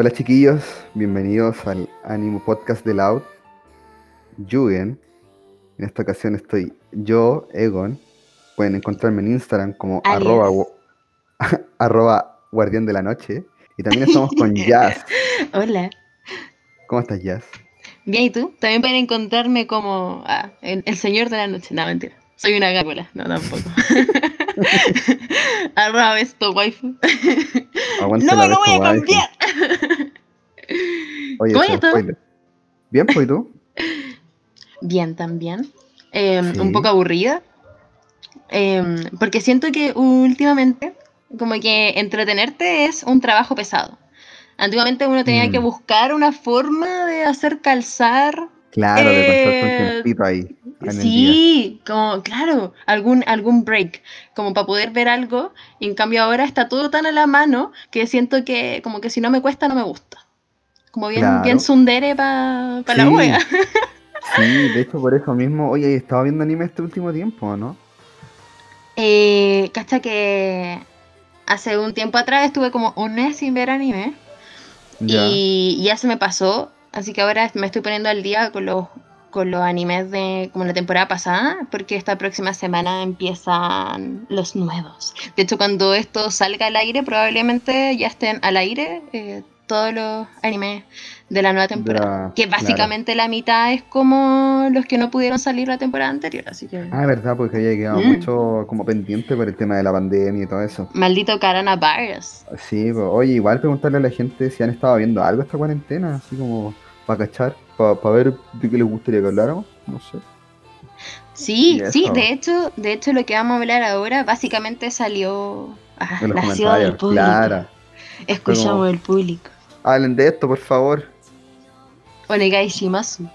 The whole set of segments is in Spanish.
Hola chiquillos, bienvenidos al Animo Podcast de Loud. Jugen. En esta ocasión estoy yo, Egon. Pueden encontrarme en Instagram como arroba guardián de la noche. Y también estamos con Jazz. Hola. ¿Cómo estás, Jazz? Bien, ¿y tú? También pueden encontrarme como ah, el, el señor de la noche. No, mentira. Soy una gárgola. No, tampoco. Arroba esto, waifu. Aguante No me lo voy a cambiar. Oye, ¿Cómo estás? Bien, pues, ¿y tú? Bien, también. Eh, Sí. Un poco aburrida. Eh, porque siento que últimamente, como que entretenerte es un trabajo pesado. Antiguamente uno tenía Mm. que buscar una forma de hacer calzar Claro, de Eh, tiempito ahí. en el día. Sí, como, claro, algún, algún break, como para poder ver algo, y en cambio ahora está todo tan a la mano que siento que como que si no me cuesta no me gusta. Como bien, Claro. bien sundere para la Sí. wea. Sí, de hecho, por eso mismo. Oye, he estado viendo anime este último tiempo, ¿no? Eh, cacha que hace un tiempo atrás estuve como un mes sin ver anime y ya se me pasó, así que ahora me estoy poniendo al día con los con los animes de como la temporada pasada, porque esta próxima semana empiezan los nuevos. De hecho, cuando esto salga al aire, probablemente ya estén al aire eh, todos los animes de la nueva temporada. la- que claro. básicamente la mitad es como los que no pudieron salir la temporada anterior, así que... Ah, verdad, porque había quedado Mm. mucho como pendiente por el tema de la pandemia y todo eso. Maldito coronavirus. Sí, pues, oye, igual preguntarle a la gente si han estado viendo algo esta cuarentena, así como para cachar, para ver de qué les gustaría que habláramos, no sé. Sí, sí, de hecho, de hecho lo que vamos a hablar ahora básicamente salió ah, nació del público. claro. Escuchamos como- el público. Hablen de esto, por favor. Onegai shimasu.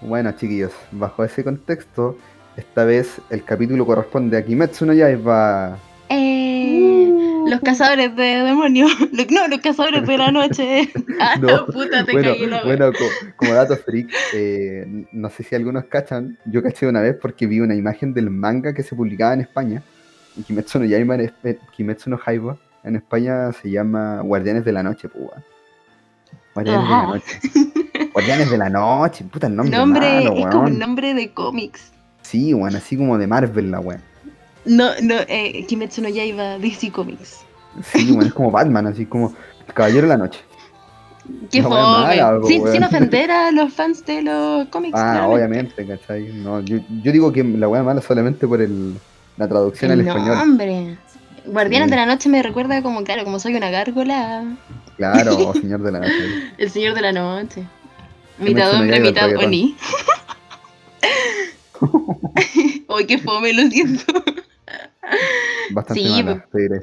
Bueno, chiquillos, bajo ese contexto, esta vez el capítulo corresponde a Kimetsu no Yaiba. Eh, Los cazadores de demonios. No, los cazadores de la noche. Ah, No, puta, te bueno, caí bueno co- como dato freak, eh, no sé si algunos cachan, yo caché una vez porque vi una imagen del manga que se publicaba en España, y Kimetsu no Yaiba, eh, Kimetsu no en España se llama Guardianes de la Noche, pues, Guardianes de la. Noche. Guardianes de la Noche, puta el nombre, Nombre, malo, es como un weón. nombre de cómics. Sí, weón, así como de Marvel la weón. No, no, eh, Kimetsu no Yaiba DC Comics. Sí, weón, es como Batman, así como el Caballero de la Noche. Qué fome. mala, sin, sin ofender a los fans de los cómics. Ah, claramente. obviamente, ¿cachai? No, yo, yo digo que la weá mala solamente por el, la traducción al El español. nombre. Guardianes Sí. de la Noche me recuerda como, claro, como soy una gárgola. Claro, Señor de la Noche. El Señor de la Noche. Mitad hombre, mitad. Oni. Uy, qué fome, lo siento. Bastante Sí, mala, te diré.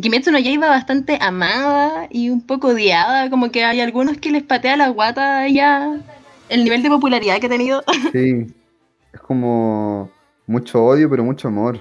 Kimetsu no Yaiba bastante amada y un poco odiada, como que hay algunos que les patea la guata ya el nivel de popularidad que ha tenido. Sí, es como mucho odio, pero mucho amor.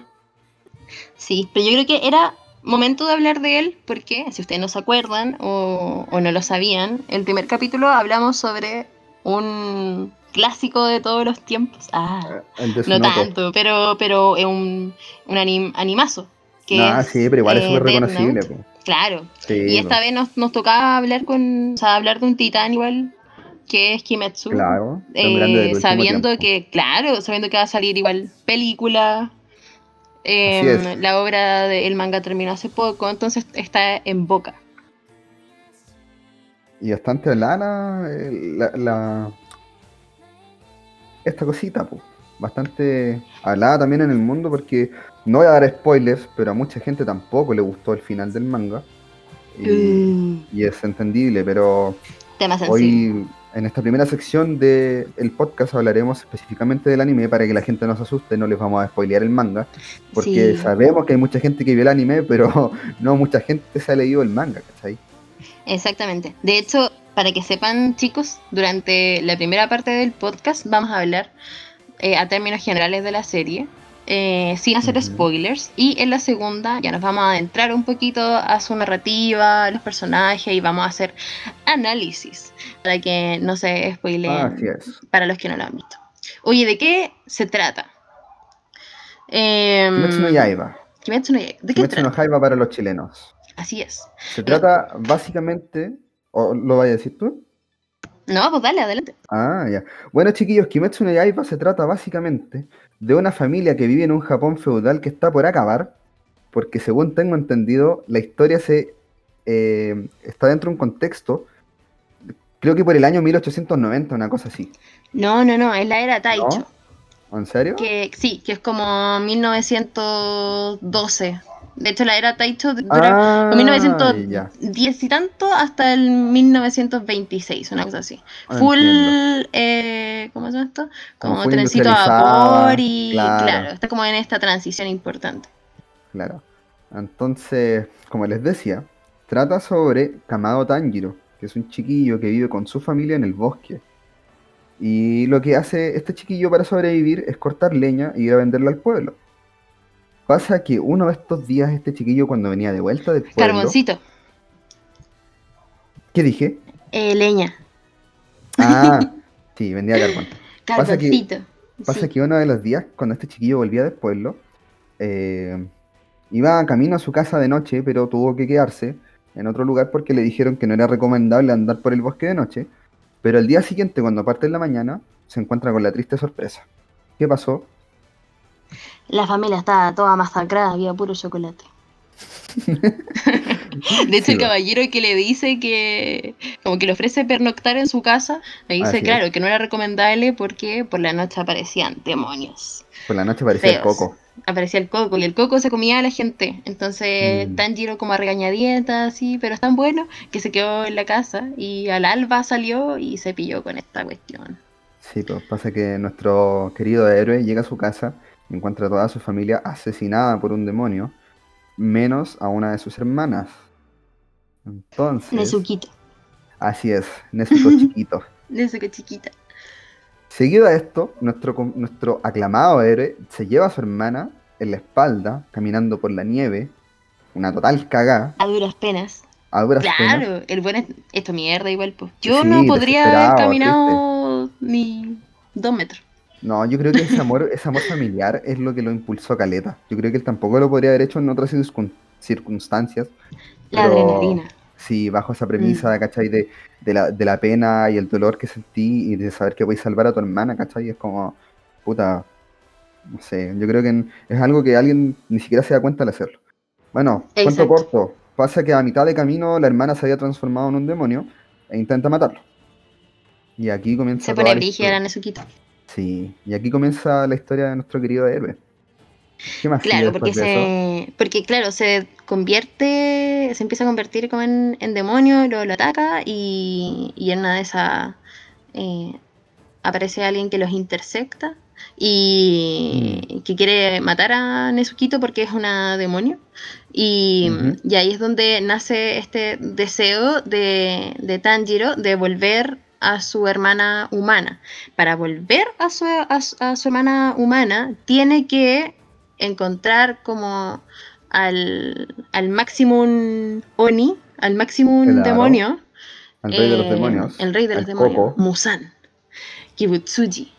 Sí, pero yo creo que era momento de hablar de él porque, si ustedes no se acuerdan o, o no lo sabían, el primer capítulo hablamos sobre un clásico de todos los tiempos. Ah, de no tanto, pero, pero es un, un anim- animazo. Que Ah, es, sí, pero igual es eh, súper Death reconocible. Claro. Sí, Y esta vez nos, nos tocaba hablar con, o sea, hablar de un titán igual que es Kimetsu. Claro, Eh, sabiendo que, claro, sabiendo que va a salir igual película. Eh, es. la obra del manga terminó hace poco, entonces está en boca. Y bastante lana la, la- esta cosita, po. bastante hablada también en el mundo porque no voy a dar spoilers, pero a mucha gente tampoco le gustó el final del manga. Y, Mm, y es entendible, pero tema hoy en esta primera sección del podcast hablaremos específicamente del anime para que la gente no se asuste, no les vamos a spoilear el manga, porque Sí. sabemos que hay mucha gente que vio el anime, pero no mucha gente se ha leído el manga, ¿cachai? Exactamente. De hecho, para que sepan, chicos, durante la primera parte del podcast vamos a hablar eh, a términos generales de la serie, eh, sin hacer spoilers. Y en la segunda ya nos vamos a adentrar un poquito a su narrativa, a los personajes y vamos a hacer análisis para que no se spoileen Así es. para los que no lo han visto. Oye, ¿de qué se trata? Kimetsu no Yaiba. Kimetsu no Yaiba. ¿De qué Kimetsu no? Yaiba para los chilenos. Así es. Se trata básicamente, ¿O lo vayas a decir tú? No, pues dale, adelante. Ah, ya. Bueno, chiquillos, Kimetsu no Yaiba se trata básicamente de una familia que vive en un Japón feudal que está por acabar, porque según tengo entendido, la historia se eh, está dentro de un contexto, creo que por el año 1890, una cosa así. No, no, no, es la era Taicho. ¿No? ¿En serio? Que, sí, que es como 1912. De hecho, la era Taicho dura Ah, 1910 ya. y tanto hasta el 1926, una cosa así. Ah, Full, eh, ¿cómo se llama esto? Como Como trencito a vapor y claro. claro, está como en esta transición importante. Claro. Entonces, como les decía, trata sobre Kamado Tanjiro, que es un chiquillo que vive con su familia en el bosque. Y lo que hace este chiquillo para sobrevivir es cortar leña y ir a venderla al pueblo. Pasa que uno de estos días este chiquillo cuando venía de vuelta del pueblo... Carboncito, ¿Qué dije? eh, leña, Ah, sí, vendía carbón. Pasa que- carboncito. Pasa sí. que uno de los días, cuando este chiquillo volvía del pueblo, eh, iba camino a su casa de noche, pero tuvo que quedarse en otro lugar porque le dijeron que no era recomendable andar por el bosque de noche. Pero al día siguiente, cuando parte en la mañana, se encuentra con la triste sorpresa. ¿Qué pasó? La familia estaba toda masacrada, había puro chocolate. De hecho, Sí, el caballero que le dice que, como que le ofrece pernoctar en su casa, le dice, es. claro, que no era recomendable porque por la noche aparecían demonios. Por la noche parecía el coco. Aparecía el coco y el coco se comía a la gente. Entonces, Mm. Tanjiro como a regañadientas, así, pero es tan bueno que se quedó en la casa y al alba salió y se pilló con esta cuestión. Sí, pues pasa que nuestro querido héroe llega a su casa encuentra a toda su familia asesinada por un demonio, menos a una de sus hermanas. Entonces, Nezuquito, así es, Nezuko chiquito. Nezuko chiquita. Seguido a esto, nuestro, nuestro aclamado héroe se lleva a su hermana en la espalda, caminando por la nieve, una total cagá, A duras penas. a duras penas. Claro, el buen es esto mierda igual, pues. Yo Sí, no podría haber caminado ni dos metros. No, yo creo que ese amor, ese amor familiar es lo que lo impulsó a Caleta. Yo creo que él tampoco lo podría haber hecho en otras circun- circunstancias. La pero adrenalina. Sí, bajo esa premisa, ¿cachai? De, de la, de la pena y el dolor que sentí y de saber que voy a salvar a tu hermana, ¿cachai? Es como, puta, no sé, yo creo que es algo que alguien ni siquiera se da cuenta al hacerlo. Bueno, cuento corto, pasa que a mitad de camino la hermana se había transformado en un demonio e intenta matarlo. Y aquí comienza Se pone brígida la historia. Sí, y aquí comienza la historia de nuestro querido héroe. ¿Qué más Claro, porque se. Porque claro, se convierte. Se empieza a convertir como en, en demonio, lo, lo ataca y, y en una de esas eh, aparece alguien que los intersecta y Mm. que quiere matar a Nezuquito porque es una demonio. Y, y ahí es donde nace este deseo de, de Tanjiro de volver a su hermana humana. Para volver a su, a su- a su hermana humana, tiene que encontrar como al, al maximum Oni, al maximum Claro. demonio. El rey de los eh, demonios. El rey de los demonios. Coco. Musan. Kibutsuji.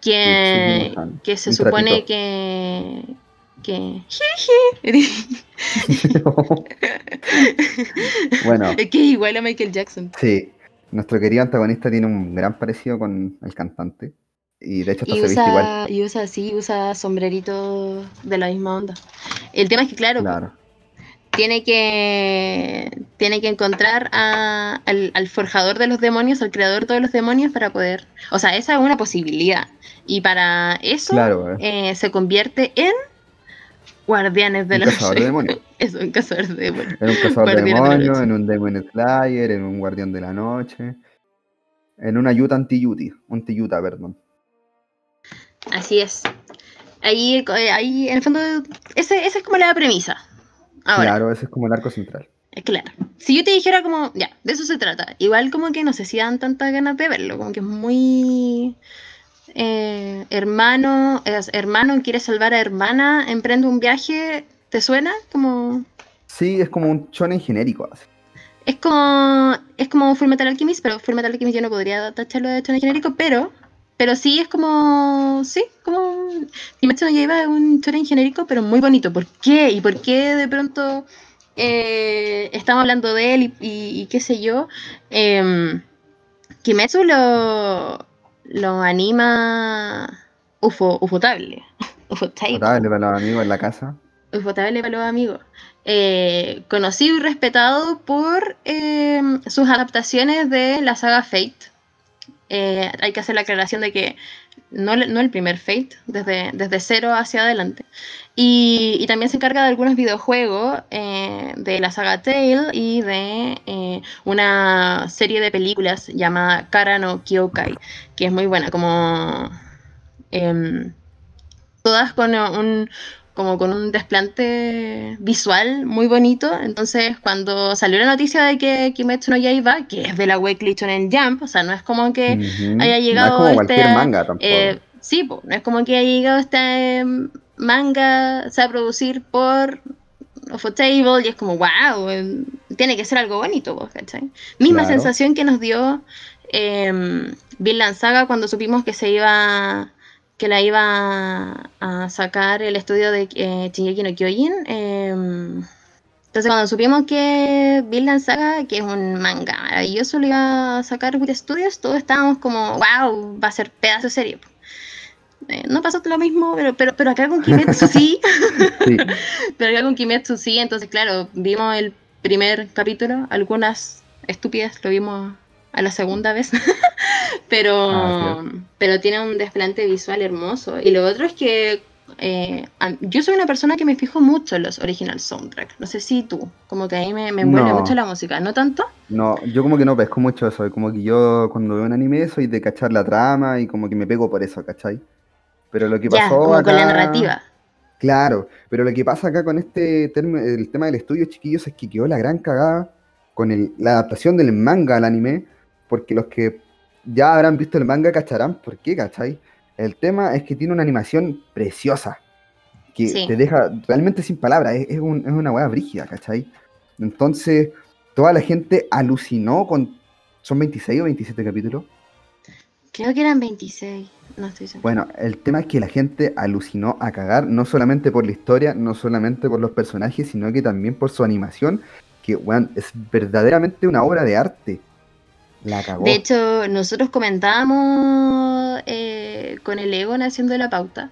Que, Kibutsuji Musan, que se un supone que. que. Bueno, es que es igual a Michael Jackson. sí, nuestro querido antagonista tiene un gran parecido con el cantante. Y de hecho hasta Y se viste igual. y usa así, usa sombrerito de la misma onda. El tema es que, claro, Claro. tiene que tiene que encontrar a- al, al forjador de los demonios, al creador de todos los demonios para poder. O sea, esa es una posibilidad. Y para eso Claro, eh. eh, se convierte en guardianes de Un la cazador de noche. demonios. Es un cazador de demonios. En un cazador de de demonios, en un Demon Slayer, en un guardián de la noche. En una Yuta anti-Yuti. Un Tiyuta, perdón. Así es. Ahí, eh, ahí en el fondo, ese, esa es como la premisa. Ahora, Claro, ese es como el arco central. Eh, Claro. Si yo te dijera como, ya, de eso se trata. Igual como que no sé si dan tantas ganas de verlo, como que es muy eh, hermano, es, hermano quiere salvar a hermana, emprende un viaje, ¿te suena? Como Sí, es como un shonen genérico. así. es como es como Full Metal Alchemist, pero Full Metal Alchemist yo no podría tacharlo de shonen genérico, pero pero sí es como sí, como Kimetsu no es un shonen genérico, pero muy bonito. ¿Por qué? ¿Y por qué de pronto eh, estamos hablando de él y, qué sé yo, eh, Kimetsu lo, lo anima Ufo, Ufotable. Ufotable para los amigos en la casa. Ufotable para los amigos. Eh, conocido y respetado por eh, sus adaptaciones de la saga Fate. Eh, hay que hacer la aclaración de que no, el primer Fate, desde, cero hacia adelante. Y, también se encarga de algunos videojuegos de la saga Tale y de una serie de películas llamada Karano Kyokai, que es muy buena, como em, todas con un, como con un desplante visual muy bonito. Entonces, cuando salió la noticia de que Kimetsu no Yaiba, que es de la Weekly en Jump, o sea, no es como que haya llegado no es como este, manga tampoco. Eh, sí, no es como que haya llegado este manga o sea, a producir por Table y es como, wow, em, tiene que ser algo bonito, ¿cachai? Misma sensación que nos dio eh, Vinland Saga cuando supimos que se iba que la iba a sacar el estudio de eh, no Kyojin. Em, entonces cuando supimos que Vinland Saga, que es un manga maravilloso, lo iba a sacar Wit Studios, todos estábamos como, wow, va a ser pedazo de serie. Eh, no pasó lo mismo, pero, pero, pero acá con Kimetsu sí. sí. pero acá con Kimetsu sí, entonces claro, vimos el primer capítulo, algunas estúpidas lo vimos a la segunda vez. pero, ah, pero tiene un desplante visual hermoso. Y lo otro es que eh, yo soy una persona que me fijo mucho en los original soundtrack. No sé si tú, como que ahí me, me envuelve mucho la música, ¿no tanto? No, yo como que no pesco mucho eso. Como que yo cuando veo un anime soy de cachar la trama y como que me pego por eso, ¿cachai? Pero lo que pasó. como con la narrativa. Claro, pero lo que pasa acá con este el tema del estudio, chiquillos, es que quedó la gran cagada con la adaptación del manga al anime, porque los que ya habrán visto el manga, cacharán por qué, ¿cachai? El tema es que tiene una animación preciosa, que te deja realmente sin palabras, es, una hueá brígida, ¿cachai? Entonces, toda la gente alucinó con... ¿Son 26 o 27 capítulos? Creo que eran 26, no estoy seguro. Bueno, el tema es que la gente alucinó a cagar, no solamente por la historia, no solamente por los personajes, sino que también por su animación, que, weón, es verdaderamente una obra de arte. De hecho, nosotros comentábamos eh, con el Egon haciendo la pauta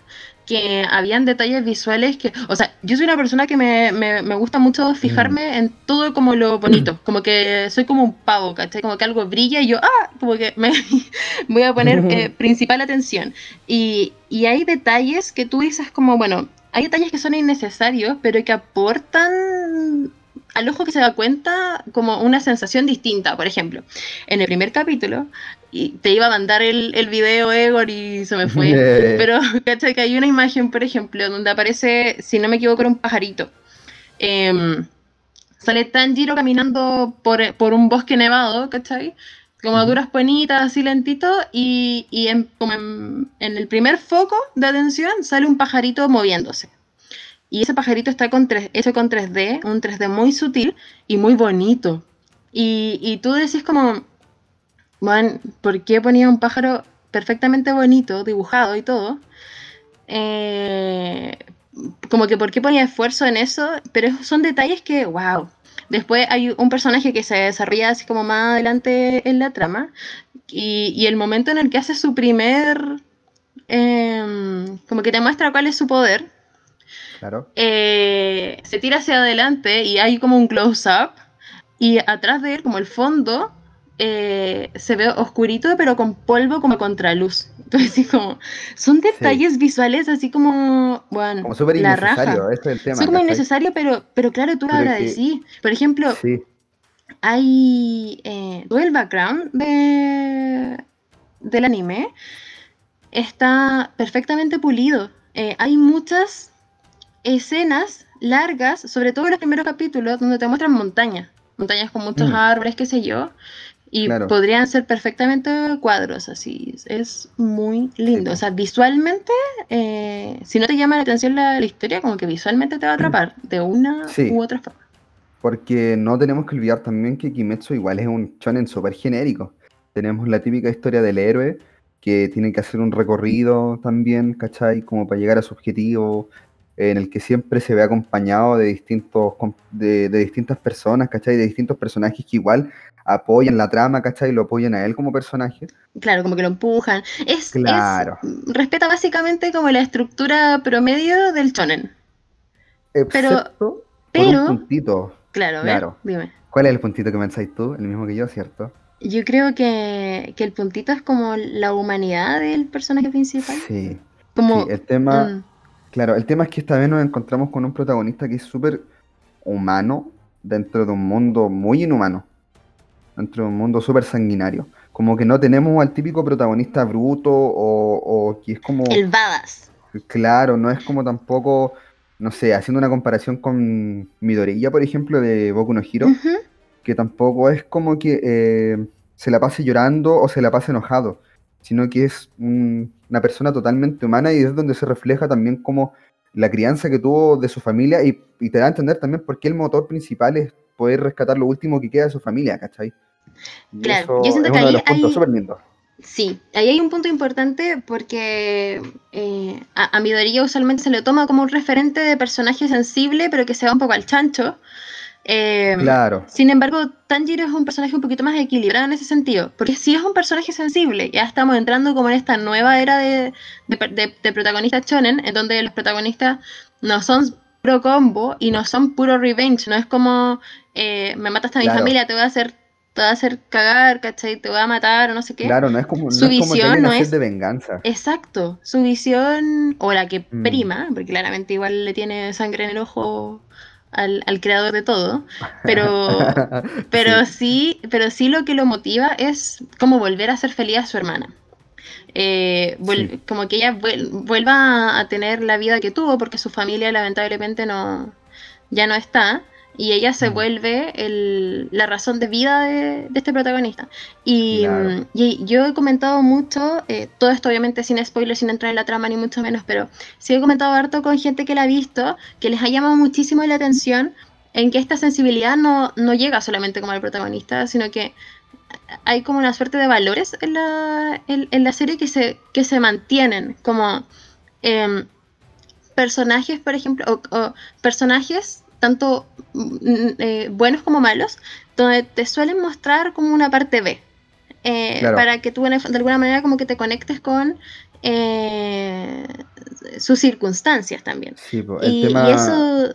que habían detalles visuales que, o sea, yo soy una persona que me, me, gusta mucho fijarme mm. en todo como lo bonito, como que soy como un pavo, ¿cachai? Como que algo brilla y yo, ah, como que me voy a poner eh, principal atención. Y, y hay detalles que tú dices como, bueno, hay detalles que son innecesarios, pero que aportan al ojo que se da cuenta como una sensación distinta. Por ejemplo, en el primer capítulo, y te iba a mandar el, el video Egor y se me fue, pero ¿cachai? que hay una imagen, por ejemplo, donde aparece, si no me equivoco, un pajarito. Eh, sale Tanjiro caminando por, por, un bosque nevado, ¿cachai? Como a duras penitas, así lentito, y, y en, como en, en el primer foco de atención sale un pajarito moviéndose. Y ese pajarito está con hecho con 3D, un 3D muy sutil y muy bonito. Y, y tú decís como, bueno, ¿por qué ponía un pájaro perfectamente bonito, dibujado y todo? Eh, como que por qué ponía esfuerzo en eso, pero son detalles que, wow. Después hay un personaje que se desarrolla así como más adelante en la trama y, y el momento en el que hace su primer, em, como que te muestra cuál es su poder, eh, se tira hacia adelante y hay como un close-up. Y atrás de él, como el fondo, eh, se ve oscurito, pero con polvo como contraluz. Entonces, como, son detalles visuales así como, bueno, como la raja. Son como innecesario, pero, pero claro, tú lo agradecí. Por ejemplo, hay eh, todo el background de, del anime está perfectamente pulido. hay muchas escenas largas, sobre todo en los primeros capítulos, donde te muestran montañas, montañas con muchos mm. árboles, qué sé yo, y podrían ser perfectamente cuadros, así, es muy lindo. O sea, visualmente, eh, si no te llama la atención la, historia, como que visualmente te va a atrapar de una u otra forma. Porque no tenemos que olvidar también que Kimetsu igual es un shonen súper genérico. Tenemos la típica historia del héroe que tiene que hacer un recorrido también, ¿cachai? Como para llegar a su objetivo, en el que siempre se ve acompañado de, distintos, de, de distintas personas, ¿cachai? De distintos personajes que igual apoyan la trama, ¿cachai? Lo apoyan a él como personaje. Claro, como que lo empujan. Es, Claro. es- respeta básicamente como la estructura promedio del shonen. Excepto pero- un puntito. Claro, ver, Claro. dime. ¿Cuál es el puntito que pensáis tú? El mismo que yo, ¿cierto? Yo creo que, que el puntito es como la humanidad del personaje principal. Sí. Como, Sí, el tema, mm, claro, el tema es que esta vez nos encontramos con un protagonista que es súper humano dentro de un mundo muy inhumano, dentro de un mundo súper sanguinario. Como que no tenemos al típico protagonista bruto o, o que es como, el badass. claro, no es como tampoco, no sé, haciendo una comparación con Midoriya, por ejemplo, de Boku no Hero, Ujú, que tampoco es como que eh, se la pase llorando o se la pase enojado, sino que es un- una persona totalmente humana y es donde se refleja también como la crianza que tuvo de su familia y, y te da a entender también por qué el motor principal es poder rescatar lo último que queda de su familia, ¿cachai? Y Claro, yo siento es que uno de ahí los puntos hay- súper lindos. Sí, ahí hay un punto importante porque eh, a, a Midoriya usualmente se le toma como un referente de personaje sensible, pero que se va un poco al chancho. Eh, Claro, Sin embargo, Tanjiro es un personaje un poquito más equilibrado en ese sentido, porque si es un personaje sensible, ya estamos entrando como en esta nueva era de, de, de- de protagonistas shonen, en donde los protagonistas no son pro combo y no son puro revenge, no es como eh, me mataste a mi Claro. familia, te voy a hacer te voy a hacer cagar, ¿cachai? Te voy a matar o no sé qué. claro, no es como, no Su es como que visión no es- de venganza. Exacto, su visión, o la que Mm. prima, porque claramente igual le tiene sangre en el ojo al, al creador de todo, pero, pero Sí, sí. pero sí lo que lo motiva es como volver a ser feliz a su hermana. Eh, Sí. Como que ella vuel- vuelva a tener la vida que tuvo, porque su familia lamentablemente no, ya no está, y ella se Mm. vuelve el- la razón de vida de, de este protagonista. Y, Claro. mm, y yo he comentado mucho, eh, todo esto obviamente sin spoilers, sin entrar en la trama ni mucho menos, pero sí he comentado harto con gente que la ha visto, que les ha llamado muchísimo la atención en que esta sensibilidad no, no llega solamente como al protagonista, sino que hay como una suerte de valores en la, en, en la serie que se, que se mantienen, como em, personajes, por ejemplo, o, o personajes tanto mm, eh, buenos como malos, donde te suelen mostrar como una parte B, eh, Claro. para que tú de alguna manera como que te conectes con eh, sus circunstancias también. sí, el Y, tema... y eso...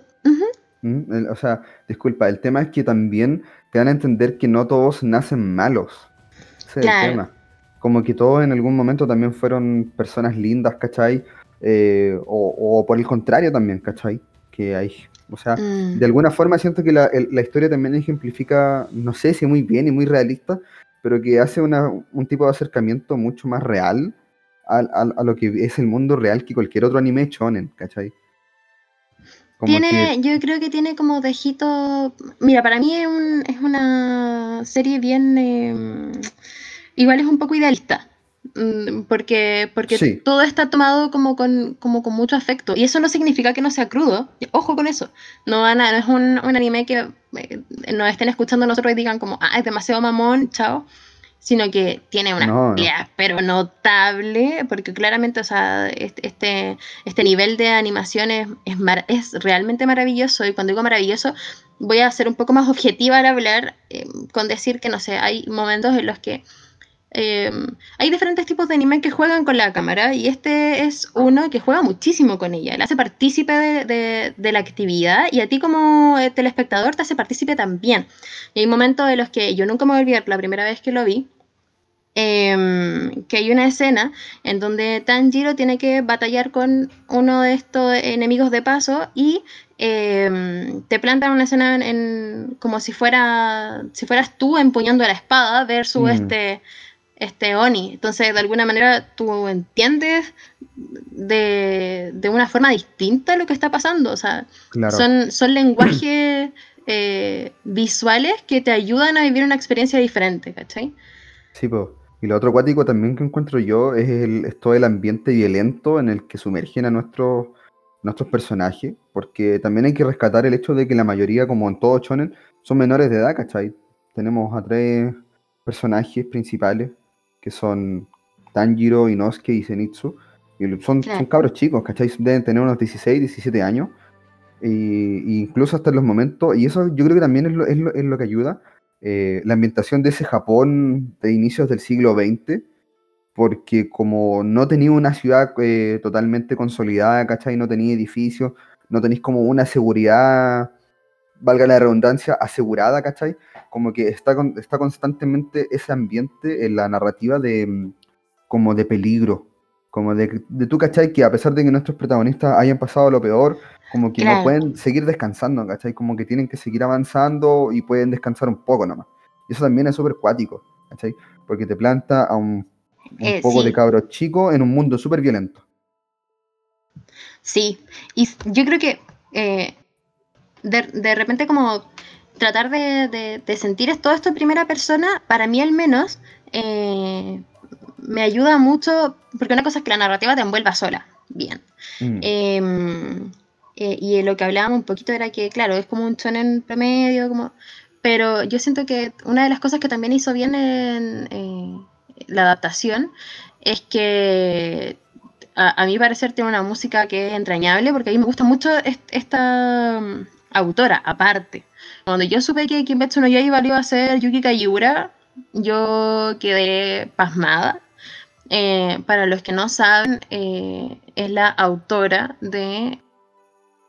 Mm, el- O sea, disculpa, el tema es que también te dan a entender que no todos nacen malos. Ese es Claro. el tema. Como que todos en algún momento también fueron personas lindas, ¿cachai? Eh, o, o por el contrario también, ¿cachai? Que hay, o sea, mm, de alguna forma siento que la, el- la historia también ejemplifica, no sé si muy bien y muy realista, pero que hace una- un tipo de acercamiento mucho más real al- al- a, lo que es el mundo real que cualquier otro anime shonen, ¿cachai? Como Tiene, que- yo creo que tiene como dejito. Mira, para mí es, un- es una serie bien. eh, igual es un poco idealista. Mm, Porque, porque Sí. todo está tomado como con, como con mucho afecto. Y eso no significa que no sea crudo. Ojo con eso. No, van a- no es un, un anime que eh, nos estén escuchando nosotros y digan como, ah, es demasiado mamón, chao. Sino que tiene una No, no. pero notable, porque claramente, o sea, este, este, este nivel de animación es, es, mar- es realmente maravilloso. Y cuando digo maravilloso, voy a ser un poco más objetiva al hablar, eh, con decir que, no sé, hay momentos en los que eh, hay diferentes tipos de anime que juegan con la cámara y este es uno que juega muchísimo con ella. Le hace partícipe de, de- de la actividad y a ti como eh, telespectador te hace partícipe también. Y hay momentos en los que yo nunca me voy a olvidar la primera vez que lo vi. em, que hay una escena en donde Tanjiro tiene que batallar con uno de estos enemigos de paso y em, te plantan una escena en, en- como si fuera si fueras tú empuñando la espada versus Mm. este este Oni. Entonces, de alguna manera, tú entiendes de, de una forma distinta lo que está pasando. O sea, claro. son, son lenguajes eh, visuales que te ayudan a vivir una experiencia diferente, ¿cachai? Sí, po. Y lo otro acuático también que encuentro yo es, el, es todo el ambiente violento en el que sumergen a nuestros, nuestros personajes, porque también hay que rescatar el hecho de que la mayoría, como en todo shonen, son menores de edad, ¿cachai? Tenemos a tres personajes principales, que son Tanjiro, Inosuke y Zenitsu, son, son cabros chicos, ¿cachai? Deben tener unos 16, 17 años. Y, incluso hasta los momentos, y eso yo creo que también es lo, es lo, es lo que ayuda, eh, la ambientación de ese Japón de inicios del siglo XX, porque como no tenía una ciudad eh, totalmente consolidada, ¿cachai? No tenía edificios, no tenéis como una seguridad, valga la redundancia, asegurada, ¿cachai? Como que está, está constantemente ese ambiente en la narrativa de mm, como de peligro, como de, de tú, ¿cachai? Que a pesar de que nuestros protagonistas hayan pasado lo peor, como que no pueden seguir descansando, ¿cachai? Como que tienen que seguir avanzando y pueden descansar un poco nomás. Y eso también es súper cuático, ¿cachai? Porque te planta a un, eh, poco de cabros chicos en un mundo súper violento. Sí, y yo creo que eh, de, repente como tratar de, sentir todo esto en primera persona, para mí al menos, eh, me ayuda mucho, porque una cosa es que la narrativa te envuelva sola, bien. Mm. Em, eh, y lo que hablábamos un poquito era que, claro, es como un en promedio, como... pero yo siento que una de las cosas que también hizo bien en eh, la adaptación es que a, mí parecer tiene una música que es entrañable, porque a mí me gusta mucho esta mm, autora, aparte. Cuando yo supe que Kimetsu no Yaiba iba a ser Yuki Kajiura, yo quedé pasmada. Eh, para los que no saben, es la autora de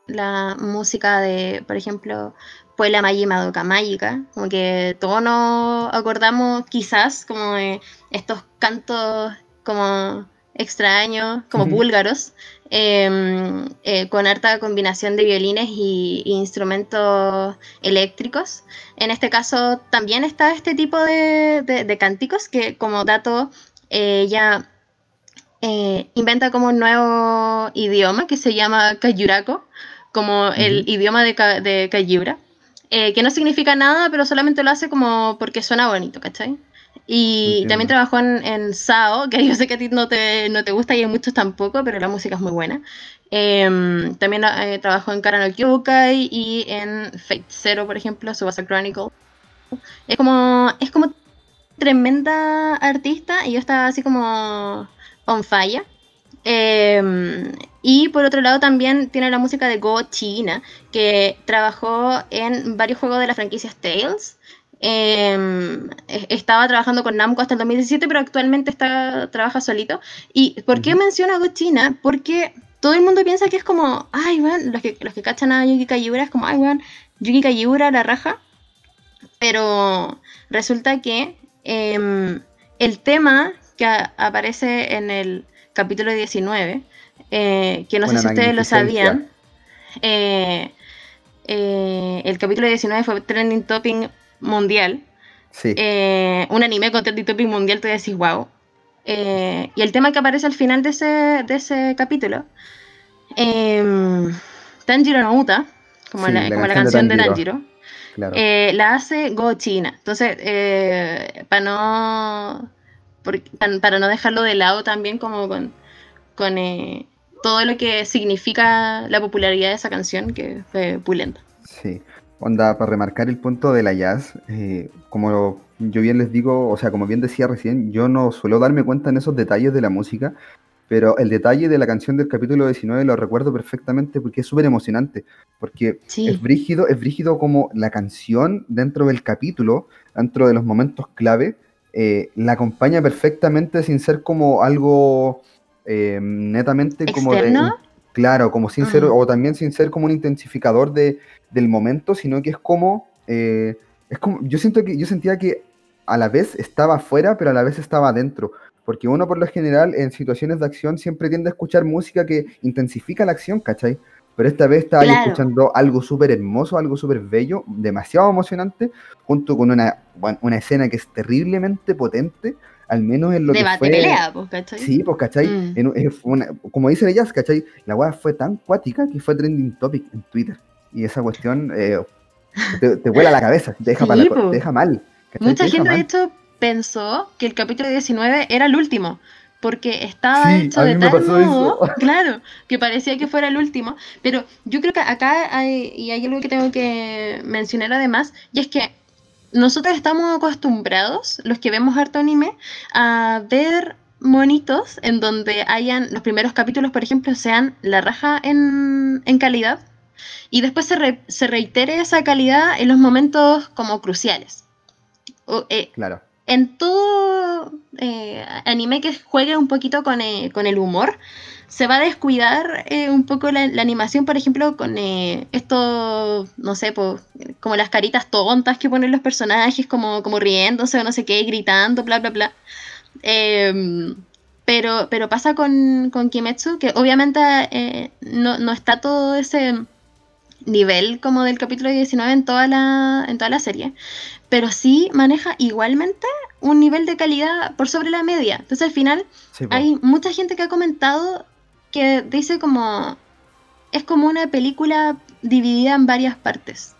la música de, por ejemplo, Puebla Magi Madoka Mágica, como que todos nos acordamos quizás como de estos cantos como extraños, como búlgaros, em, eh, con harta combinación de violines y, instrumentos eléctricos. En este caso también está este tipo de, cánticos que como dato ella eh, inventa como un nuevo idioma que se llama Kayurako, como el idioma de, de eh, que no significa nada, pero solamente lo hace como porque suena bonito, ¿cachai? Y también trabajó en, Sao, que yo sé que a ti no te, no te gusta y hay muchos tampoco, pero la música es muy buena. Em, también eh, trabajó en Karano Kyukai y en Fate Zero, por ejemplo, Subasa Chronicle. Es como, es como tremenda artista y yo estaba así como on fire. Em, y por otro lado también tiene la música de Go China, que trabajó en varios juegos de la franquicia Tales. Em, estaba trabajando con Namco hasta el 2017, pero actualmente está, trabaja solito. ¿Y por qué menciono Go China? Porque todo el mundo piensa que es como, ay, bueno, los que, los que cachan a Yuki Kajiura es como, ay, bueno, Yuki Kajiura la raja. Pero resulta que em, el tema que aparece en el capítulo 19, eh, que no sé si ustedes lo sabían. Eh, eh, el capítulo 19 fue trending topping mundial. un anime con trending topping mundial, te decís, wow. y el tema que aparece al final de ese, de ese capítulo, Tanjiro no Uta, como, la, canción de Tanjiro, la hace Go China. Entonces, para no para no dejarlo de lado también como con, con eh, todo lo que significa la popularidad de esa canción, que fue pulenta. Sí, onda, para remarcar el punto de la jazz, eh, como yo bien les digo, o sea, como bien decía recién, yo no suelo darme cuenta en esos detalles de la música, pero el detalle de la canción del capítulo 19 lo recuerdo perfectamente porque es súper emocionante, porque es brígido, es brígido como la canción dentro del capítulo, dentro de los momentos clave, eh, la acompaña perfectamente sin ser como algo eh, netamente como de... Claro, como sin ser, o también sin ser como un intensificador de, del momento, sino que es como, eh, es como, yo siento que, yo sentía que a la vez estaba afuera, pero a la vez estaba adentro. Porque uno por lo general en situaciones de acción siempre tiende a escuchar música que intensifica la acción, ¿cachai? Pero esta vez estaba escuchando algo súper hermoso, algo súper bello, demasiado emocionante, junto con una, una escena que es terriblemente potente, al menos en lo que fue... pelea, pues, ¿cachai? Sí, pues, ¿cachai? Mm. como dice ellas, ¿cachai? La weá fue tan cuática que fue trending topic en Twitter. Y esa cuestión eh, te, te, vuela la cabeza, te deja, te deja mal. Mucha gente, de hecho, pensó que el capítulo 19 era el último porque estaba hecho de tal modo, claro, que parecía que fuera el último. Pero yo creo que acá hay, y hay algo que tengo que mencionar además, y es que nosotros estamos acostumbrados, los que vemos harto anime, a ver monitos en donde hayan los primeros capítulos, por ejemplo, sean la raja en, en calidad y después se, re- se reitere esa calidad en los momentos como cruciales. O, eh, Claro. en todo eh, anime que juegue un poquito con, eh, con el humor, se va a descuidar un poco la, la animación, por ejemplo, con esto, no sé, po, como las caritas tontas que ponen los personajes, como, como riéndose o no sé qué, gritando, bla, bla, bla. Em, pero, pero pasa con, con Kimetsu, que obviamente eh, no, no está todo ese nivel como del capítulo 19 en toda la, en toda la serie, pero sí maneja igualmente un nivel de calidad por sobre la media. Entonces al final Sí, hay mucha gente que ha comentado que dice como es como una película dividida en varias partes.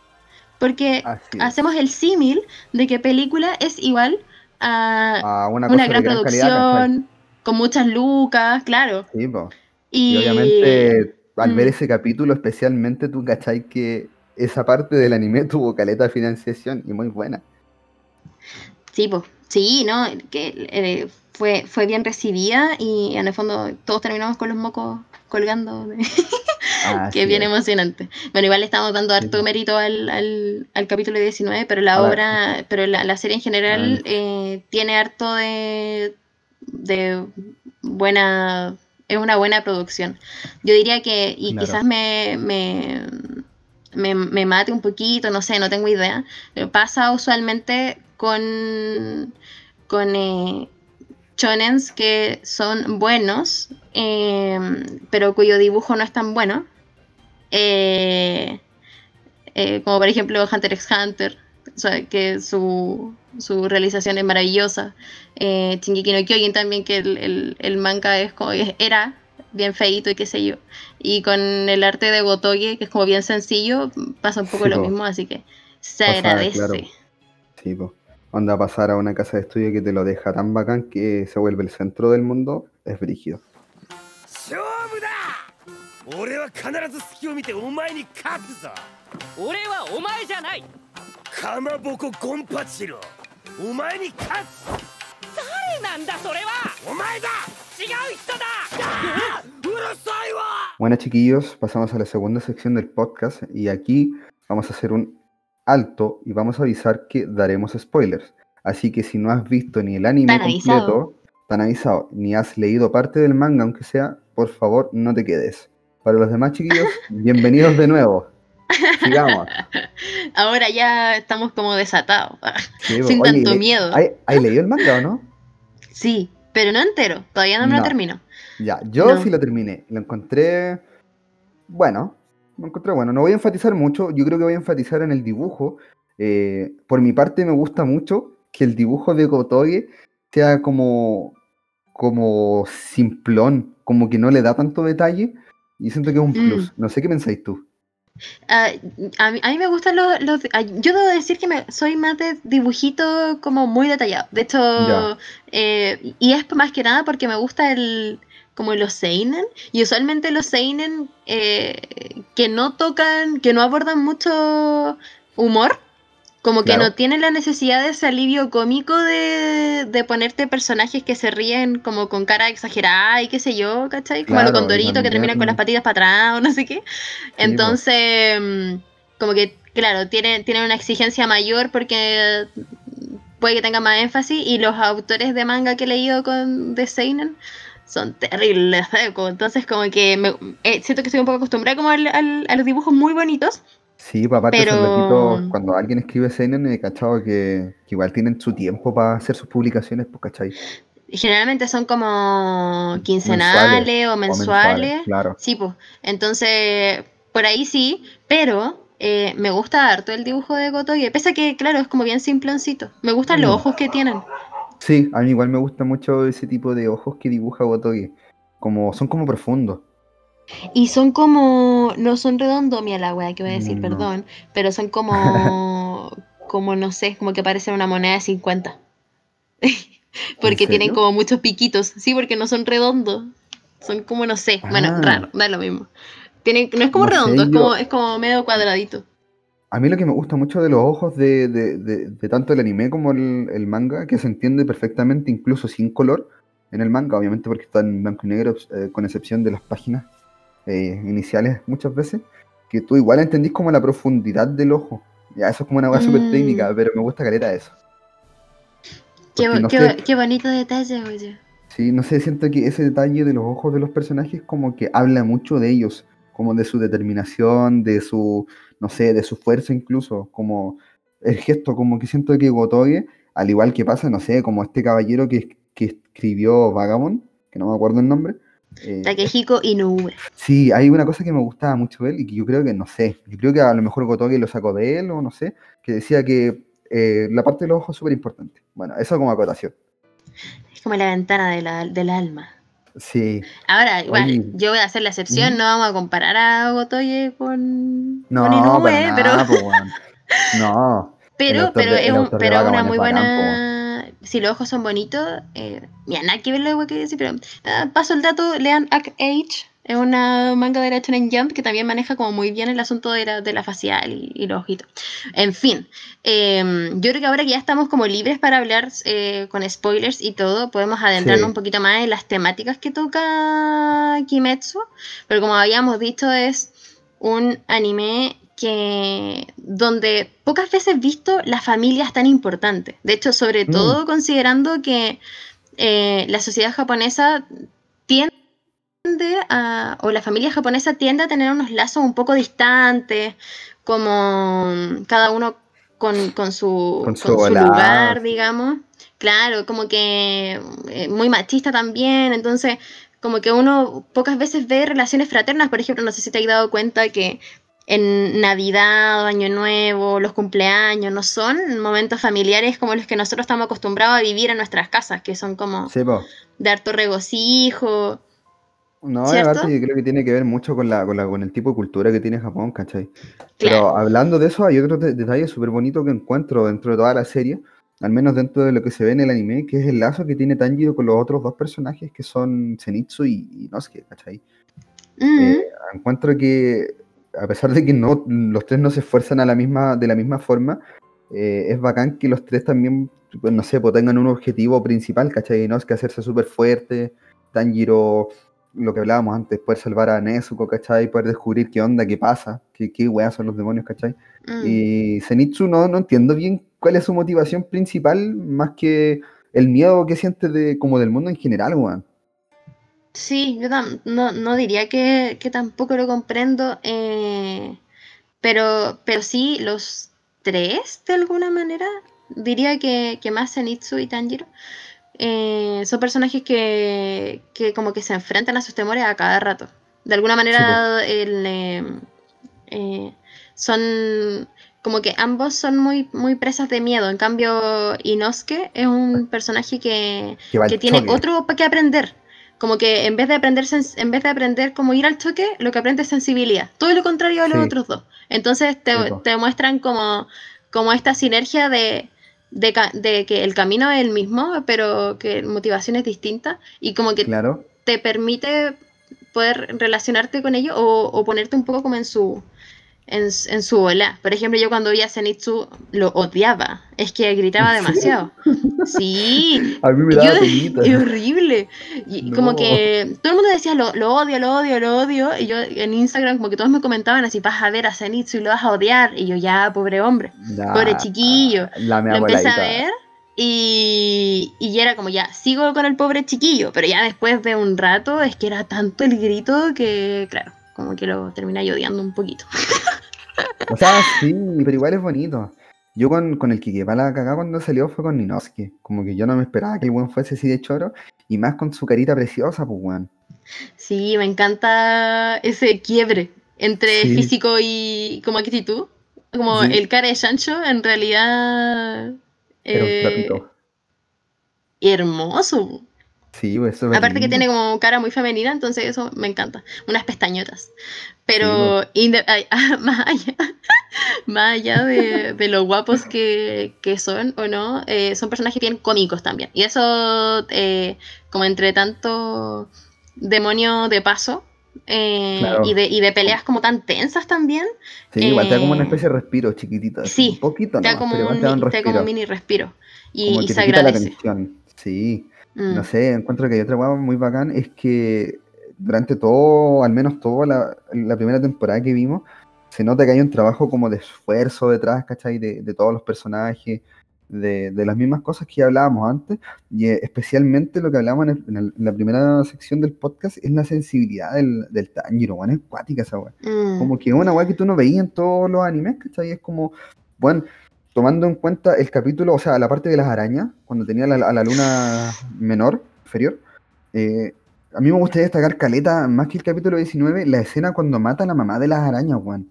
Porque hacemos el símil de que película es igual a A una, gran gran calidad, producción, con muchas lucas, claro. Sí, po. Y, Y obviamente, al ver Mm. ese capítulo, especialmente tú cachai que esa parte del anime tuvo caleta de financiación y muy buena. Sí, pues, sí, ¿no? Que eh, fue, fue bien recibida y en el fondo todos terminamos con los mocos colgando, de- Así que es bien es. emocionante. Bueno, igual le estamos dando harto sí. mérito al, al, al capítulo 19, pero la A la- obra, pero la, la serie en general Ah, eh, tiene harto de, de buena, es una buena producción. Yo diría que, y Claro. quizás me, me, me, me mate un poquito, no sé, no tengo idea, pero pasa usualmente con, con eh, shonens que son buenos, eh, pero cuyo dibujo no es tan bueno. Eh, eh, como por ejemplo Hunter x Hunter, o sea, que su, su realización es maravillosa. Eh, Shingeki no Kyojin también, que el, el, el manga es como, era bien feito y qué sé yo. Y con el arte de Gotoge, que es como bien sencillo, pasa un poco Sí, lo po. mismo, así que se agradece. claro. Sí, po. Onda pasar a una casa de estudio que te lo deja tan bacán que se vuelve el centro del mundo, es brígido. かまぼこゴンパチロお前に勝つ誰なんだそれはお前だ違う人だあーうるさいわ Bueno, chiquillos, pasamos a la segunda sección del podcast y aquí vamos a hacer un alto y vamos a avisar que daremos spoilers. Así que si no has visto ni el anime Tan avisado. completo, tan avisado, ni has leído parte del manga, aunque sea, por favor, no te quedes. Para los demás chiquillos, bienvenidos de nuevo. Sigamos. Ahora ya estamos como desatados. Sí. Sin Oye, tanto le- miedo. ¿hay, leído el manga o no? Sí, pero no entero, todavía no me No. lo termino. Ya, yo No. sí lo terminé. Lo encontré bueno. Lo encontré bueno. No voy a enfatizar mucho. Yo creo que voy a enfatizar en el dibujo. Eh, por mi parte me gusta mucho que el dibujo de Gotoge sea como como simplón, como que no le da tanto detalle. Y siento que es un Mm. plus. No sé qué pensáis tú. Ah, a, mí, a mí me gustan los, los- ah, Yo debo decir que me, soy más de dibujito como muy detallado. De hecho, eh, y es más que nada porque me gusta el como los seinen. Y usualmente los seinen eh, que no tocan, que no abordan mucho humor. Como que Claro. no tienen la necesidad de ese alivio cómico de, de ponerte personajes que se ríen como con cara exagerada y qué sé yo, ¿cachai? Como Claro, y condorito que terminan con las también- patitas para atrás o no sé qué. Entonces, mm, como que, claro, tienen, tienen una exigencia mayor porque puede que tenga más énfasis y los autores de manga que he leído con de Seinen son terribles. Entonces, como que me, eh, siento que estoy un poco acostumbrada como al- al- a los dibujos muy bonitos. Sí, pues aparte esos Pero- cuando alguien escribe Seinen, he cachado que, que igual tienen su tiempo para hacer sus publicaciones, pues, ¿cachai? Generalmente son como quincenales o mensuales. claro. Sí, pues. Entonces, por ahí sí, pero eh, me gusta harto el dibujo de Gotoge. Pese a que, claro, es como bien simploncito. Me gustan los Mm. ojos que tienen. Sí, a mí igual me gusta mucho ese tipo de ojos que dibuja Gotoge. Como, son como profundos. Y son como. No son redondos, mira la wea que voy a decir, No. perdón. Pero son como. como no sé, como que parecen una moneda de 50. porque tienen como muchos piquitos. Sí, porque no son redondos. Son como, no sé. Bueno, Ah. raro, da lo mismo. Tienen, no es como No redondo, es, como, es como medio cuadradito. A mí lo que me gusta mucho de los ojos de, de- de- de tanto el anime como el, el manga, que se entiende perfectamente incluso sin color, en el manga, obviamente porque está en blanco y negro, eh, con excepción de las páginas eh, iniciales muchas veces, que tú igual entendís como la profundidad del ojo. Ya, eso es como una cosa súper Mm. técnica, pero me gusta caleta eso. Qué, no qué- sé- qué bonito detalle, oye. Sí, no sé, siento que ese detalle de los ojos de los personajes como que habla mucho de ellos, como de su determinación, de su, no sé, de su fuerza incluso, como el gesto, como que siento que Gotoge, al igual que pasa, no sé, como este caballero que, que escribió Vagabond, que no me acuerdo el nombre. Eh, Takehiko Inoue. sí, hay una cosa que me gustaba mucho de él y que yo creo que, no sé, yo creo que a lo mejor Gotoge lo sacó de él o no sé, que decía que eh, la parte de los ojos es súper importante. Bueno, eso como acotación. Es como la ventana de la- del alma. Sí, Ahora, igual, Oye. yo voy a hacer la excepción, no vamos a comparar a Gotoye con, No, con Inoue, para pero. No, pero, pero es, un- pero es una muy buena. Si los ojos son bonitos, eh, mira, nada que ver lo que quiero decir, pero ah, paso el dato: lean Act Age, es una manga de la Shonen Jump que también maneja como muy bien el asunto de la, de la facial y, y los ojitos. En fin, eh, yo creo que ahora que ya estamos como libres para hablar eh, con spoilers y todo, podemos adentrarnos Sí. un poquito más en las temáticas que toca Kimetsu, pero como habíamos dicho es un anime que donde pocas veces visto la familia es tan importante. De hecho, sobre Mm. todo considerando que eh, la sociedad japonesa tiende a, o la familia japonesa tiende a tener unos lazos un poco distantes, como cada uno con, con su, Con con su su volada, lugar, digamos. Claro, como que eh, muy machista también, entonces como que uno pocas veces ve relaciones fraternas, por ejemplo, no sé si te has dado cuenta que en Navidad, Año Nuevo, los cumpleaños, no son momentos familiares como los que nosotros estamos acostumbrados a vivir en nuestras casas, que son como sí, de harto regocijo. No, yo creo que tiene que ver mucho con la, con la, con el tipo de cultura que tiene Japón, ¿cachai? Claro. Pero hablando de eso, hay otro de- detalle súper bonito que encuentro dentro de toda la serie, al menos dentro de lo que se ve en el anime, que es el lazo que tiene Tanjiro con los otros dos personajes que son Zenitsu y, y Inosuke, ¿cachai? Mm, Eh, encuentro que a pesar de que no, los tres no se esfuerzan a la misma, de la misma forma, eh, es bacán que los tres también, pues, no sé, pues, tengan un objetivo principal, ¿cachai? No es que hacerse súper fuerte, Tanjiro, lo que hablábamos antes, poder salvar a Nezuko, ¿cachai? Poder descubrir qué onda, qué pasa, qué, qué weas son los demonios, ¿cachai? mm. Y Zenitsu no, no entiendo bien cuál es su motivación principal, más que el miedo que siente de, como del mundo en general, weón. Sí, yo no, no diría que, que tampoco lo comprendo, eh, pero, pero sí, los tres, de alguna manera, diría que, que más Zenitsu y Tanjiro, eh, son personajes que, que como que se enfrentan a sus temores a cada rato. De alguna manera, el, eh, eh, son como que ambos son muy, muy presas de miedo. En cambio, Inosuke es un personaje que, Que tiene otro para que aprender. Como que en vez de aprender en vez de aprender cómo ir al choque, lo que aprende es sensibilidad. Todo lo contrario a los Sí. otros dos. Entonces te, te muestran como, como esta sinergia de, de, que el camino es el mismo, pero que motivación es distinta. Y como que Claro. te permite poder relacionarte con ellos o, o ponerte un poco como en su en, en su ola. Por ejemplo, yo cuando vi a Zenitsu lo odiaba. Es que gritaba demasiado. Sí, A mí me yo- daba penita. es horrible. Y No. como que todo el mundo decía, lo, lo odio, lo odio, lo odio. Y yo en Instagram como que todos me comentaban así, vas a ver a Zenitsu y lo vas a odiar. Y yo, ya, pobre hombre. Ya, Pobre chiquillo. La Lo empecé a ver y, y era como ya, sigo con el pobre chiquillo, pero ya después de un rato es que era tanto el grito que, claro, como que lo terminé odiando un poquito. O sea, sí, pero igual es bonito. Yo con, con el quedé para la cagada cuando salió fue con Ninosuke. Como que yo no me esperaba que el buen fuese así de choro. Y más con su carita preciosa, pues, weón. Sí, me encanta ese quiebre entre Sí. físico y como actitud. Como Sí. el cara de Sancho, en realidad... Era eh, hermoso. Sí, pues eso Aparte que tiene como cara muy femenina, entonces eso me encanta. Unas pestañotas. Pero ay, ah, más allá, más allá de, de lo guapos que, que son o no, eh, son personajes bien cómicos también. Y eso, eh, como entre tanto demonio de paso eh, Claro. y, de, y de peleas como tan tensas también, Sí, igual te da como una eh, especie de respiro chiquitito. sí, Un poquito, te da no, como un, te da un te como un mini respiro. Y, y se la agradece. tensión. Sí. Mm. No sé, encuentro que hay otra hueá muy bacán, es que durante todo, al menos toda la, la primera temporada que vimos, se nota que hay un trabajo como de esfuerzo detrás, ¿cachai? De, de todos los personajes, de, de las mismas cosas que ya hablábamos antes, y eh, especialmente lo que hablábamos en, el- en el- en la primera sección del podcast es la sensibilidad del, del Tanjiro, weón, es cuática esa weá. Mm. Como que es una weá que tú no veías en todos los animes, ¿cachai? Es como, bueno, tomando en cuenta el capítulo, o sea, la parte de las arañas, cuando tenía la- a la luna menor, inferior, eh, a mí me gustaría destacar caleta, más que el capítulo 19, la escena cuando mata a la mamá de las arañas, weón.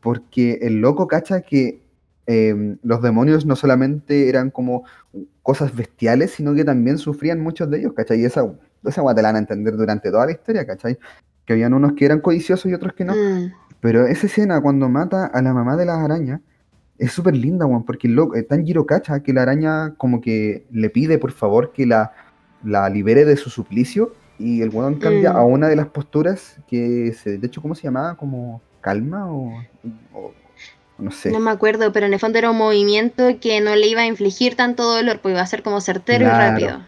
Porque el loco cacha que eh, los demonios no solamente eran como cosas bestiales, sino que también sufrían muchos de ellos, ¿cachai? Y esa, esa weá te la van a entender durante toda la historia, ¿cachai? Que habían unos que eran codiciosos y otros que no. Mm. Pero esa escena cuando mata a la mamá de las arañas es súper linda, weón, porque loco, eh, Tanjiro cacha que la araña como que le pide por favor que la, la libere de su suplicio y el weón cambia Mm. a una de las posturas que se, de hecho, ¿cómo se llamaba? Como calma o, no sé. No me acuerdo, pero en el fondo era un movimiento que no le iba a infligir tanto dolor, pues iba a ser como certero Claro. y rápido.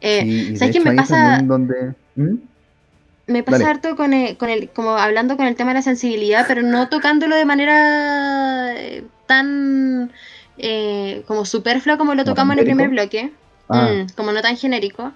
Eh, Sí, y de ¿sabes qué me pasa? donde... ¿Mm? Me pasa Dale. harto con el, con el, como hablando con el tema de la sensibilidad, pero no tocándolo de manera eh, tan eh, como superflua como lo ¿Como tocamos en el primer bloque, Ah, mm, como no tan genérico.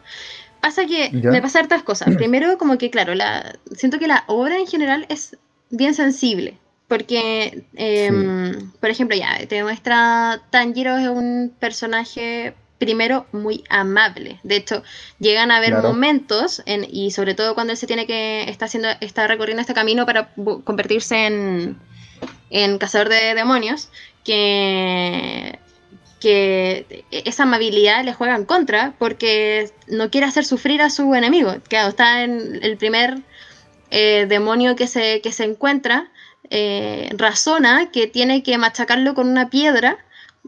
Pasa que Ya. me pasa hartas cosas. Primero, como que claro, la, siento que la obra en general es bien sensible. Porque, em, por ejemplo, ya te muestra Tanjiro es un personaje primero muy amable. De hecho, llegan a haber Claro. momentos, en- y sobre todo cuando él se tiene que está haciendo, está recorriendo este camino para convertirse en, en cazador de demonios, que que esa amabilidad le juega en contra porque no quiere hacer sufrir a su enemigo. Claro, está en el primer eh, demonio que se, que se encuentra, eh, razona que tiene que machacarlo con una piedra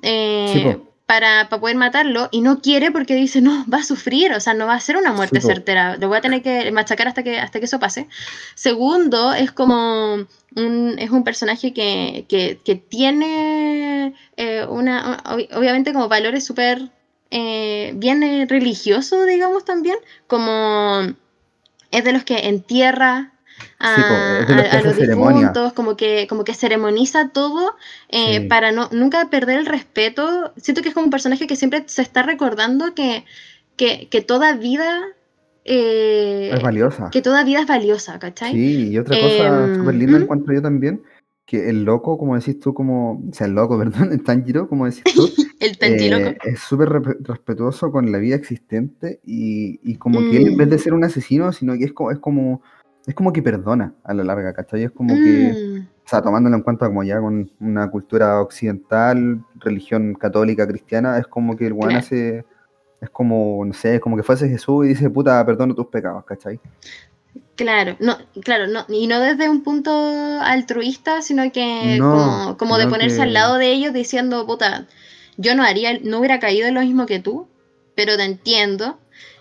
eh, Sí. Para, para poder matarlo y no quiere porque dice, no, va a sufrir, o sea, no va a ser una muerte Sí, certera, lo voy a tener que machacar hasta que, hasta que eso pase. Segundo, es como un, es un personaje que, que, que tiene eh, una, ob- obviamente como valores súper eh, bien eh, religiosos, digamos también, como es de los que entierra a, Sí, de los a- a los difuntos, como que, como que ceremoniza todo eh, Sí. para no, nunca perder el respeto. Siento que es como un personaje que siempre se está recordando que, que, que toda vida... eh, es valiosa. que toda vida es valiosa, ¿cachai? Sí, y otra cosa Em, súper linda ¿mm? encuentro yo también, que el loco, como decís tú, como, o sea, el loco, perdón, el Tanjiro, como decís tú, El Tanjiroco. eh, es súper re- respetuoso con la vida existente y, y como que él en vez de Mm. ser un asesino, sino que es como, es como, es como que perdona a la larga, ¿cachai? Es como que, Mm, o sea, tomándolo en cuenta como ya con una cultura occidental, religión católica, cristiana, es como que el weón hace, es como, no sé, es como que fuese Jesús y dice, puta, perdono tus pecados, ¿cachai? claro, no, claro, no, y no desde un punto altruista, sino que No, como, como de ponerse que- al lado de ellos diciendo, puta, yo no haría, no hubiera caído en lo mismo que tú, pero te entiendo.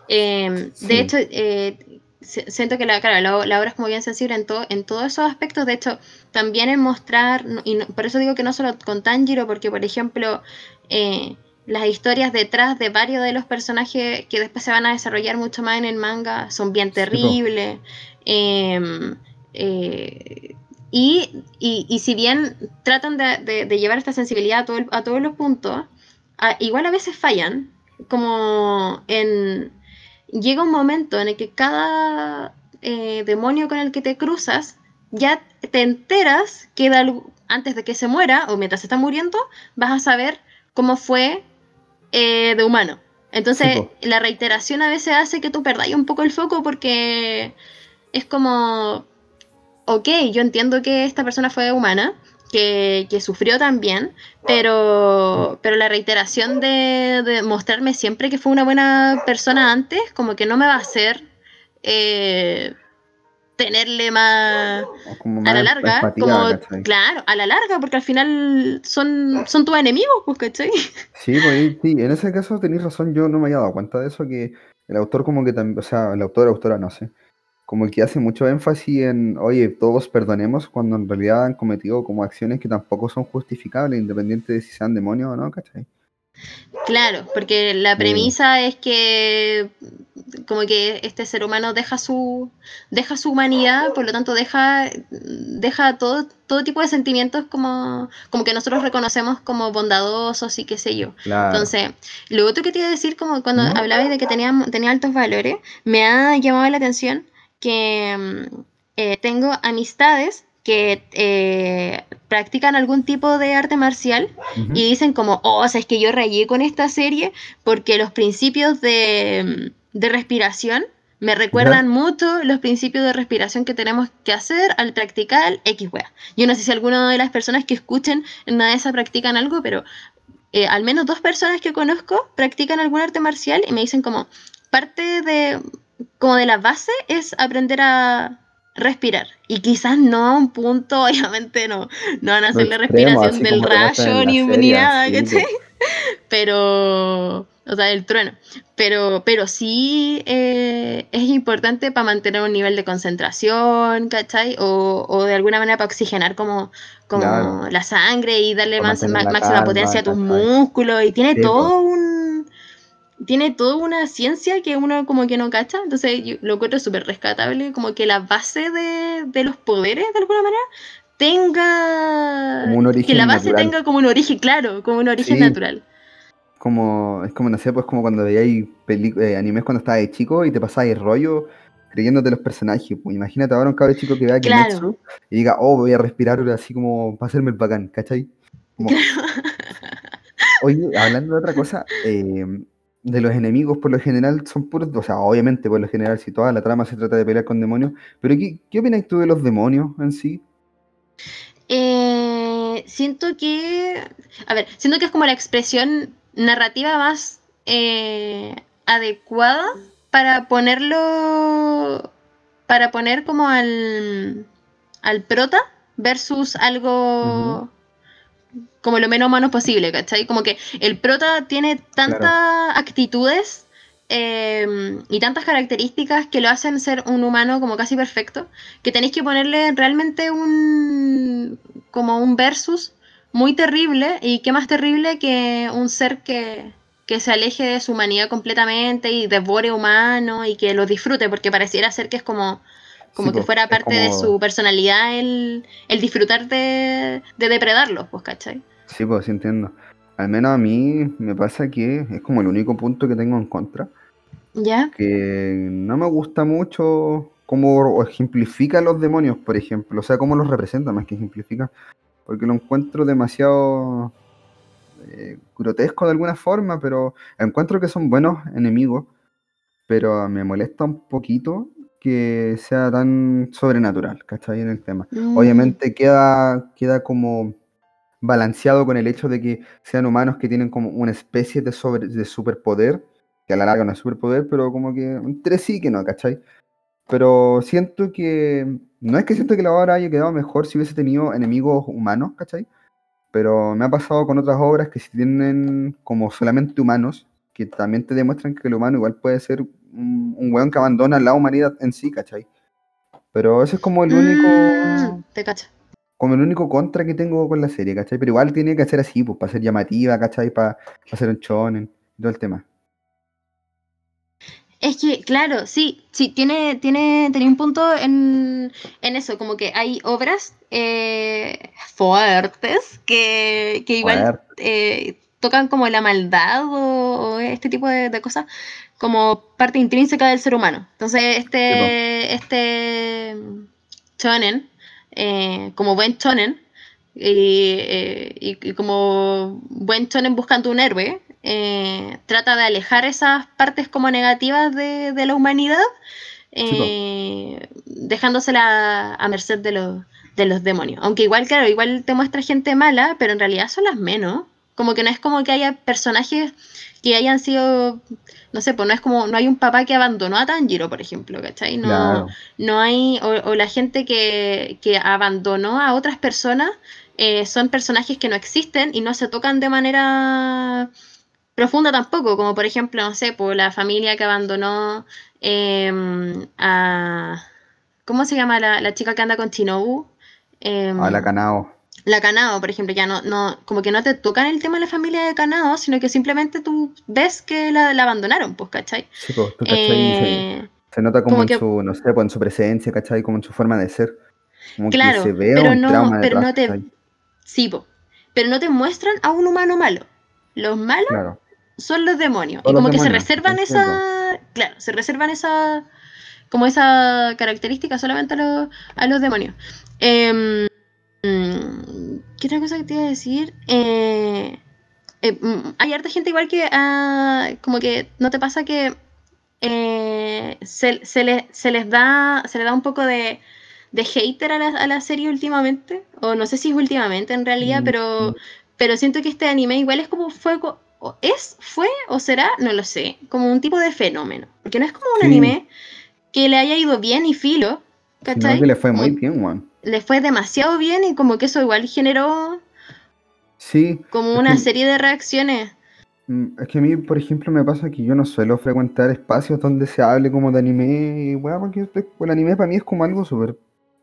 Eh, Sí. De hecho, eh, siento que la, claro, la, la obra es como bien sensible en, todo en todos esos aspectos. De hecho, también en mostrar, y no- por eso digo que no solo con Tanjiro, porque por ejemplo, eh, las historias detrás de varios de los personajes que después se van a desarrollar mucho más en el manga son bien terribles. Em, eh, y, y- y si bien tratan de, de- de llevar esta sensibilidad a, todo el- a todos los puntos, a- igual a veces fallan. Como en. Llega un momento en el que cada eh, demonio con el que te cruzas, ya te enteras que de algo- antes de que se muera o mientras está muriendo, vas a saber cómo fue eh, de humano. Entonces, la reiteración a veces hace que tú perdáis un poco el foco porque es como, ok, yo entiendo que esta persona fue humana, que, que sufrió también, pero, pero la reiteración de, de mostrarme siempre que fue una buena persona antes, como que no me va a hacer eh, tenerle más a la larga, empatía, como, ¿cachai? claro, a la larga, porque al final son, son tus enemigos, pues, ¿cachai? Sí, pues, sí, en ese caso tenéis razón, yo no me había dado cuenta de eso, que el autor como que también, o sea, el autor o autora, no sé, como que hace mucho énfasis en, oye, todos perdonemos cuando en realidad han cometido como acciones que tampoco son justificables, independiente de si sean demonios o no, ¿cachai? Claro, porque la premisa es que como que este ser humano deja su deja su humanidad, por lo tanto deja deja todo todo tipo de sentimientos como como que nosotros reconocemos como bondadosos y qué sé yo. Claro. Entonces, lo otro que te iba a decir como cuando ¿No? hablabas de que tenía tenía altos valores, me ha llamado la atención que mm, eh, tengo amistades que eh, practican algún tipo de arte marcial Ujú. y dicen como, oh, o sea, es que yo rayé con esta serie porque los principios de, de respiración me recuerdan mucho los principios de respiración que tenemos que hacer al practicar X wea. Yo no sé si alguna de las personas que escuchen en una de practican algo, pero eh, al menos dos personas que conozco practican algún arte marcial y me dicen como, parte de, como de la base es aprender a respirar. Y quizás no a un punto, obviamente no, no van a hacer la respiración del rayo ni, serie, ni nada, po. Pero, o sea, el trueno. Pero, pero sí eh, es importante para mantener un nivel de concentración, ¿cachai? O, o de alguna manera para oxigenar como, como Claro. la sangre y darle más, máxima potencia a tus músculos. Y tiene Sí, todo un tiene toda una ciencia que uno como que no cacha, entonces yo lo encuentro súper rescatable, como que la base de, de los poderes, de alguna manera, tenga... Como un que origen la base natural. tenga como un origen, claro, como un origen Sí. natural. Como, es como, no sé, pues como cuando veíais eh, animes cuando estabas de chico y te pasabais rollo creyéndote los personajes. Pues imagínate ahora un cabrón chico que vea Claro. Kimetsu y diga, oh, voy a respirar así como para hacerme el bacán, ¿cachai? Como- Oye, hablando de otra cosa, eh, de los enemigos por lo general son puros, o sea, obviamente por lo general si toda la trama se trata de pelear con demonios, pero ¿qué, qué opinas tú de los demonios en sí? Eh, siento que. A ver, siento que es como la expresión narrativa más eh, adecuada para ponerlo. Para poner como al. al prota versus algo. Como lo menos humano posible, ¿cachai? Como que el prota tiene tantas actitudes eh, y tantas características que lo hacen ser un humano como casi perfecto, que tenéis que ponerle realmente un como un versus muy terrible y qué más terrible que un ser que, que se aleje de su humanidad completamente y devore humano y que lo disfrute, porque pareciera ser que es como, como Sí, que fuera parte de su personalidad el, el disfrutar de, de depredarlos, pues, ¿cachai? Sí, pues sí entiendo. Al menos a mí me pasa que es como el único punto que tengo en contra. ¿Ya? que no me gusta mucho cómo ejemplifica a los demonios, por ejemplo, o sea, cómo los representa más que ejemplifica, porque lo encuentro demasiado eh, grotesco de alguna forma, pero encuentro que son buenos enemigos, pero me molesta un poquito que sea tan sobrenatural, ¿cachai? En el tema. Mm, Obviamente queda, queda como balanceado con el hecho de que sean humanos que tienen como una especie de, sobre, de superpoder, que a la larga no es superpoder, pero como que entre sí que no, ¿cachai? Pero siento que, no es que siento que la obra haya quedado mejor si hubiese tenido enemigos humanos, ¿cachai? Pero me ha pasado con otras obras que si tienen como solamente humanos, que también te demuestran que el humano igual puede ser un, un weón que abandona la humanidad en sí, ¿cachai? Pero ese es como el único mm, te cacho. como el único contra que tengo con la serie, ¿cachai? Pero igual tiene que ser así, pues, para ser llamativa, ¿cachai? Para hacer un shonen, y todo el tema. Es que, claro, sí, sí, tiene, tiene, tenía un punto en, en eso, como que hay obras eh, fuertes que, que igual eh, tocan como la maldad o, o este tipo de, de cosas como parte intrínseca del ser humano. Entonces, este, este shonen, eh, como buen shonen, y, eh, y- y como buen shonen buscando un héroe, eh, trata de alejar esas partes como negativas de, de la humanidad, eh, dejándosela a merced de los, de los demonios. Aunque igual, claro, igual te muestra gente mala, pero en realidad son las menos. Como que no es como que haya personajes que hayan sido, no sé, pues no es como, no hay un papá que abandonó a Tanjiro, por ejemplo, ¿cachai? No, Claro. no hay, o, o la gente que, que abandonó a otras personas eh, son personajes que no existen y no se tocan de manera profunda tampoco, como por ejemplo, no sé, por la familia que abandonó em, a... ¿Cómo se llama la, la chica que anda con Shinobu? Em, A la Kanao. La Kanao, por ejemplo, ya no, no, como que no te tocan el tema de la familia de Kanao, sino que simplemente tú ves que la, la abandonaron, pues, ¿cachai? Sí, pues, tú, ¿cachai? Se, Eh, se nota como, como en que- su, no sé, pues en su presencia, ¿cachai? Como en su forma de ser. Como Claro, que se ve pero un no- trauma pero detrás, no te- ¿cachai? sí, po. pero no te muestran a un humano malo. Los malos Claro. son los demonios. Son y como que se reservan esa. Claro, se reservan esa. Como esa característica solamente a los, a los demonios. Em, mm, ¿Qué otra cosa que te iba a decir? Eh, eh, mm, hay harta gente igual que. ah, como que no te pasa que. eh, se, se le- se les da. Se le da un poco de. De hater a la, a la serie últimamente. O no sé si es últimamente en realidad, Mm, pero mm. pero siento que este anime igual es como fue o es fue o será no lo sé como un tipo de fenómeno porque no es como un Sí. anime que le haya ido bien y filo ¿cachai? que le fue muy bien, weón. Le fue demasiado bien y como que eso igual generó Sí, como una que- serie de reacciones Mm, Es que a mí, por ejemplo, me pasa que yo no suelo frecuentar espacios donde se hable como de anime y weá, porque el anime para mí es como algo súper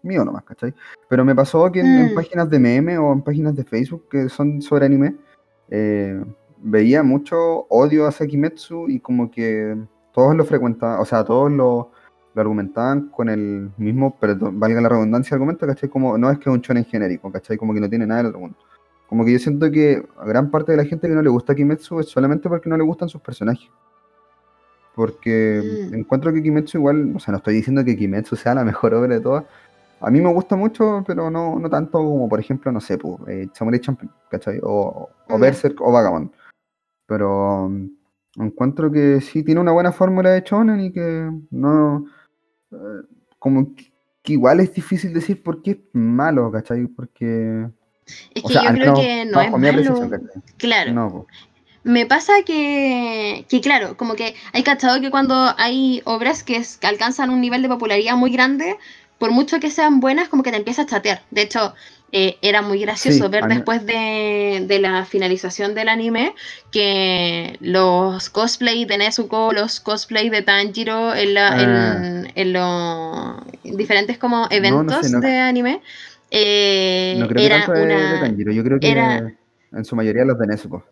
mío nomás, ¿cachai? Pero me pasó que en, en Mm. páginas de meme o en páginas de Facebook que son sobre anime, eh, veía mucho odio hacia Kimetsu y como que todos lo frecuentaban, o sea, todos lo, lo argumentaban con el mismo, perdón, valga la redundancia, argumento, ¿cachai? Como no es que es un shonen genérico, ¿cachai? Como que no tiene nada del otro mundo. Como que yo siento que a gran parte de la gente que no le gusta Kimetsu es solamente porque no le gustan sus personajes. Porque Mm. encuentro que Kimetsu igual, o sea, no estoy diciendo que Kimetsu sea la mejor obra de todas. A mí me gusta mucho, pero no, no tanto como, por ejemplo, no sé, pues, eh, Samurai Champloo, ¿cachai? O, o Ya. Berserk o Vagabond. Pero mm, encuentro que sí tiene una buena fórmula de shonen y que no... como que, que igual es difícil decir por qué es malo, ¿cachai? Porque... es O que sea, yo creo menos que no es claro No. Me pasa que, que, claro, como que hay cachado que cuando hay obras que, es- que alcanzan un nivel de popularidad muy grande, por mucho que sean buenas, como que te empieza a chatear. De hecho, eh, era muy gracioso Sí, ver mí- después de, de la finalización del anime que los cosplay de Nezuko, los cosplay de Tanjiro en, la, Ah. en, en los diferentes como eventos no- de anime, eh, No creo que era tanto de, de una... Tanjiro, yo creo que era- en su mayoría los de Nezuko.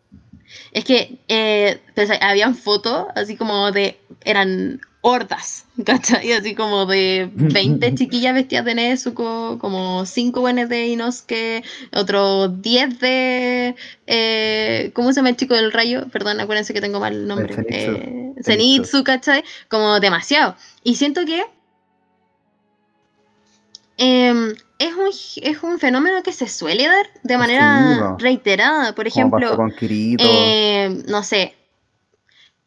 Es que eh, pues, habían fotos así como de. Eran hordas, ¿cachai? Así como de 20 chiquillas vestidas de Nezuko, como 5 buenos de Inosuke, otros 10 de. eh, ¿Cómo se llama el chico del rayo? Perdón, acuérdense que tengo mal el nombre. Zenitsu. Eh, Zenitsu. ¿cachai? Como demasiado. Y siento que. em, es, un, es un fenómeno que se suele dar de manera po. reiterada. Por ejemplo, con eh, no sé.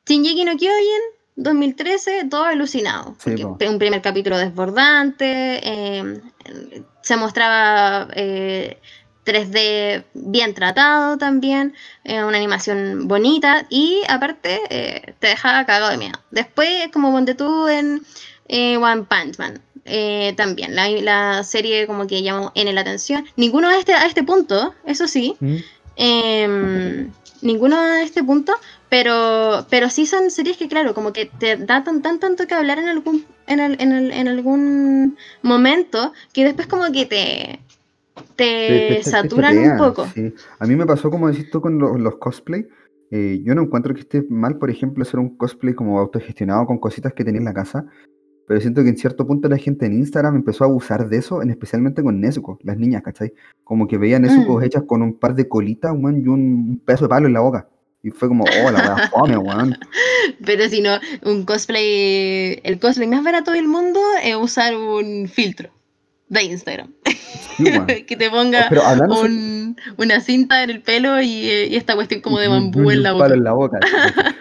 Shinji no Kyojin, 2013, todo alucinado. Sí, porque po. un primer capítulo desbordante. eh, se mostraba eh, 3D bien tratado también. eh, una animación bonita. Y aparte, eh, te dejaba cagado de miedo. Después, como ponte tú en eh, One Punch Man. eh, también la, la serie como que llamó en la atención ninguno a este, a este punto eso sí ¿Mm? Em, ninguno a este punto, pero, pero sí son series que, claro, como que te da tan, tan tanto que hablar en algún, en, el- en, el- en algún momento que después como que te, te, Te- te- te saturan un poco. sí. A mí me pasó como decís tú con los, los cosplay. eh, yo no encuentro que esté mal, por ejemplo, hacer un cosplay como autogestionado con cositas que tenía en la casa. Pero siento que en cierto punto la gente en Instagram empezó a abusar de eso, en especialmente con Nezuko, las niñas, ¿cachai? Como que veían Nezuko Mm. hechas con un par de colitas, weón, y un, un pedazo de palo en la boca. Y fue como, oh, la weá fome, weón. Pero si no, un cosplay, el cosplay más barato del mundo es usar un filtro de Instagram. Sí, que te ponga un- una cinta en el pelo y, y esta cuestión como de bambú y en la boca. en la boca.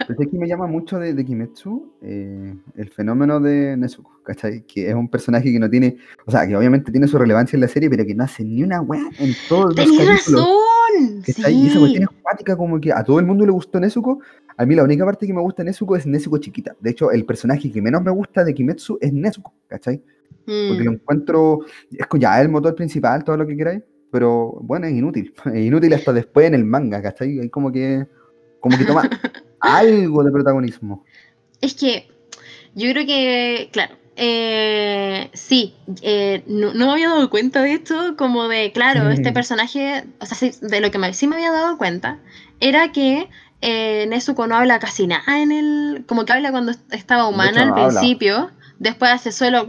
Pero es que me llama mucho de, de Kimetsu eh, el fenómeno de Nezuko, ¿cachai? Que es un personaje que no tiene, o sea, que obviamente tiene su relevancia en la serie, pero que no hace ni una weá en todos los capítulos. razón. Y esa cuestión es cuática, como que a todo el mundo le gustó Nezuko. A mí la única parte que me gusta de Nezuko es Nezuko chiquita. De hecho, el personaje que menos me gusta de Kimetsu es Nezuko, ¿cachai? Porque Mm. lo encuentro, es ya el motor principal, todo lo que queráis, pero bueno, es inútil. Es inútil hasta después en el manga, ¿cachai? Hay como que, como que toma algo de protagonismo. Es que yo creo que, claro, eh, sí, eh, no, no me había dado cuenta de esto, como de, claro, este personaje, o sea, sí, de lo que me- sí me había dado cuenta, era que eh, Nezuko no habla casi nada en el, como que habla cuando estaba humana hecho, al habla. principio, después hace solo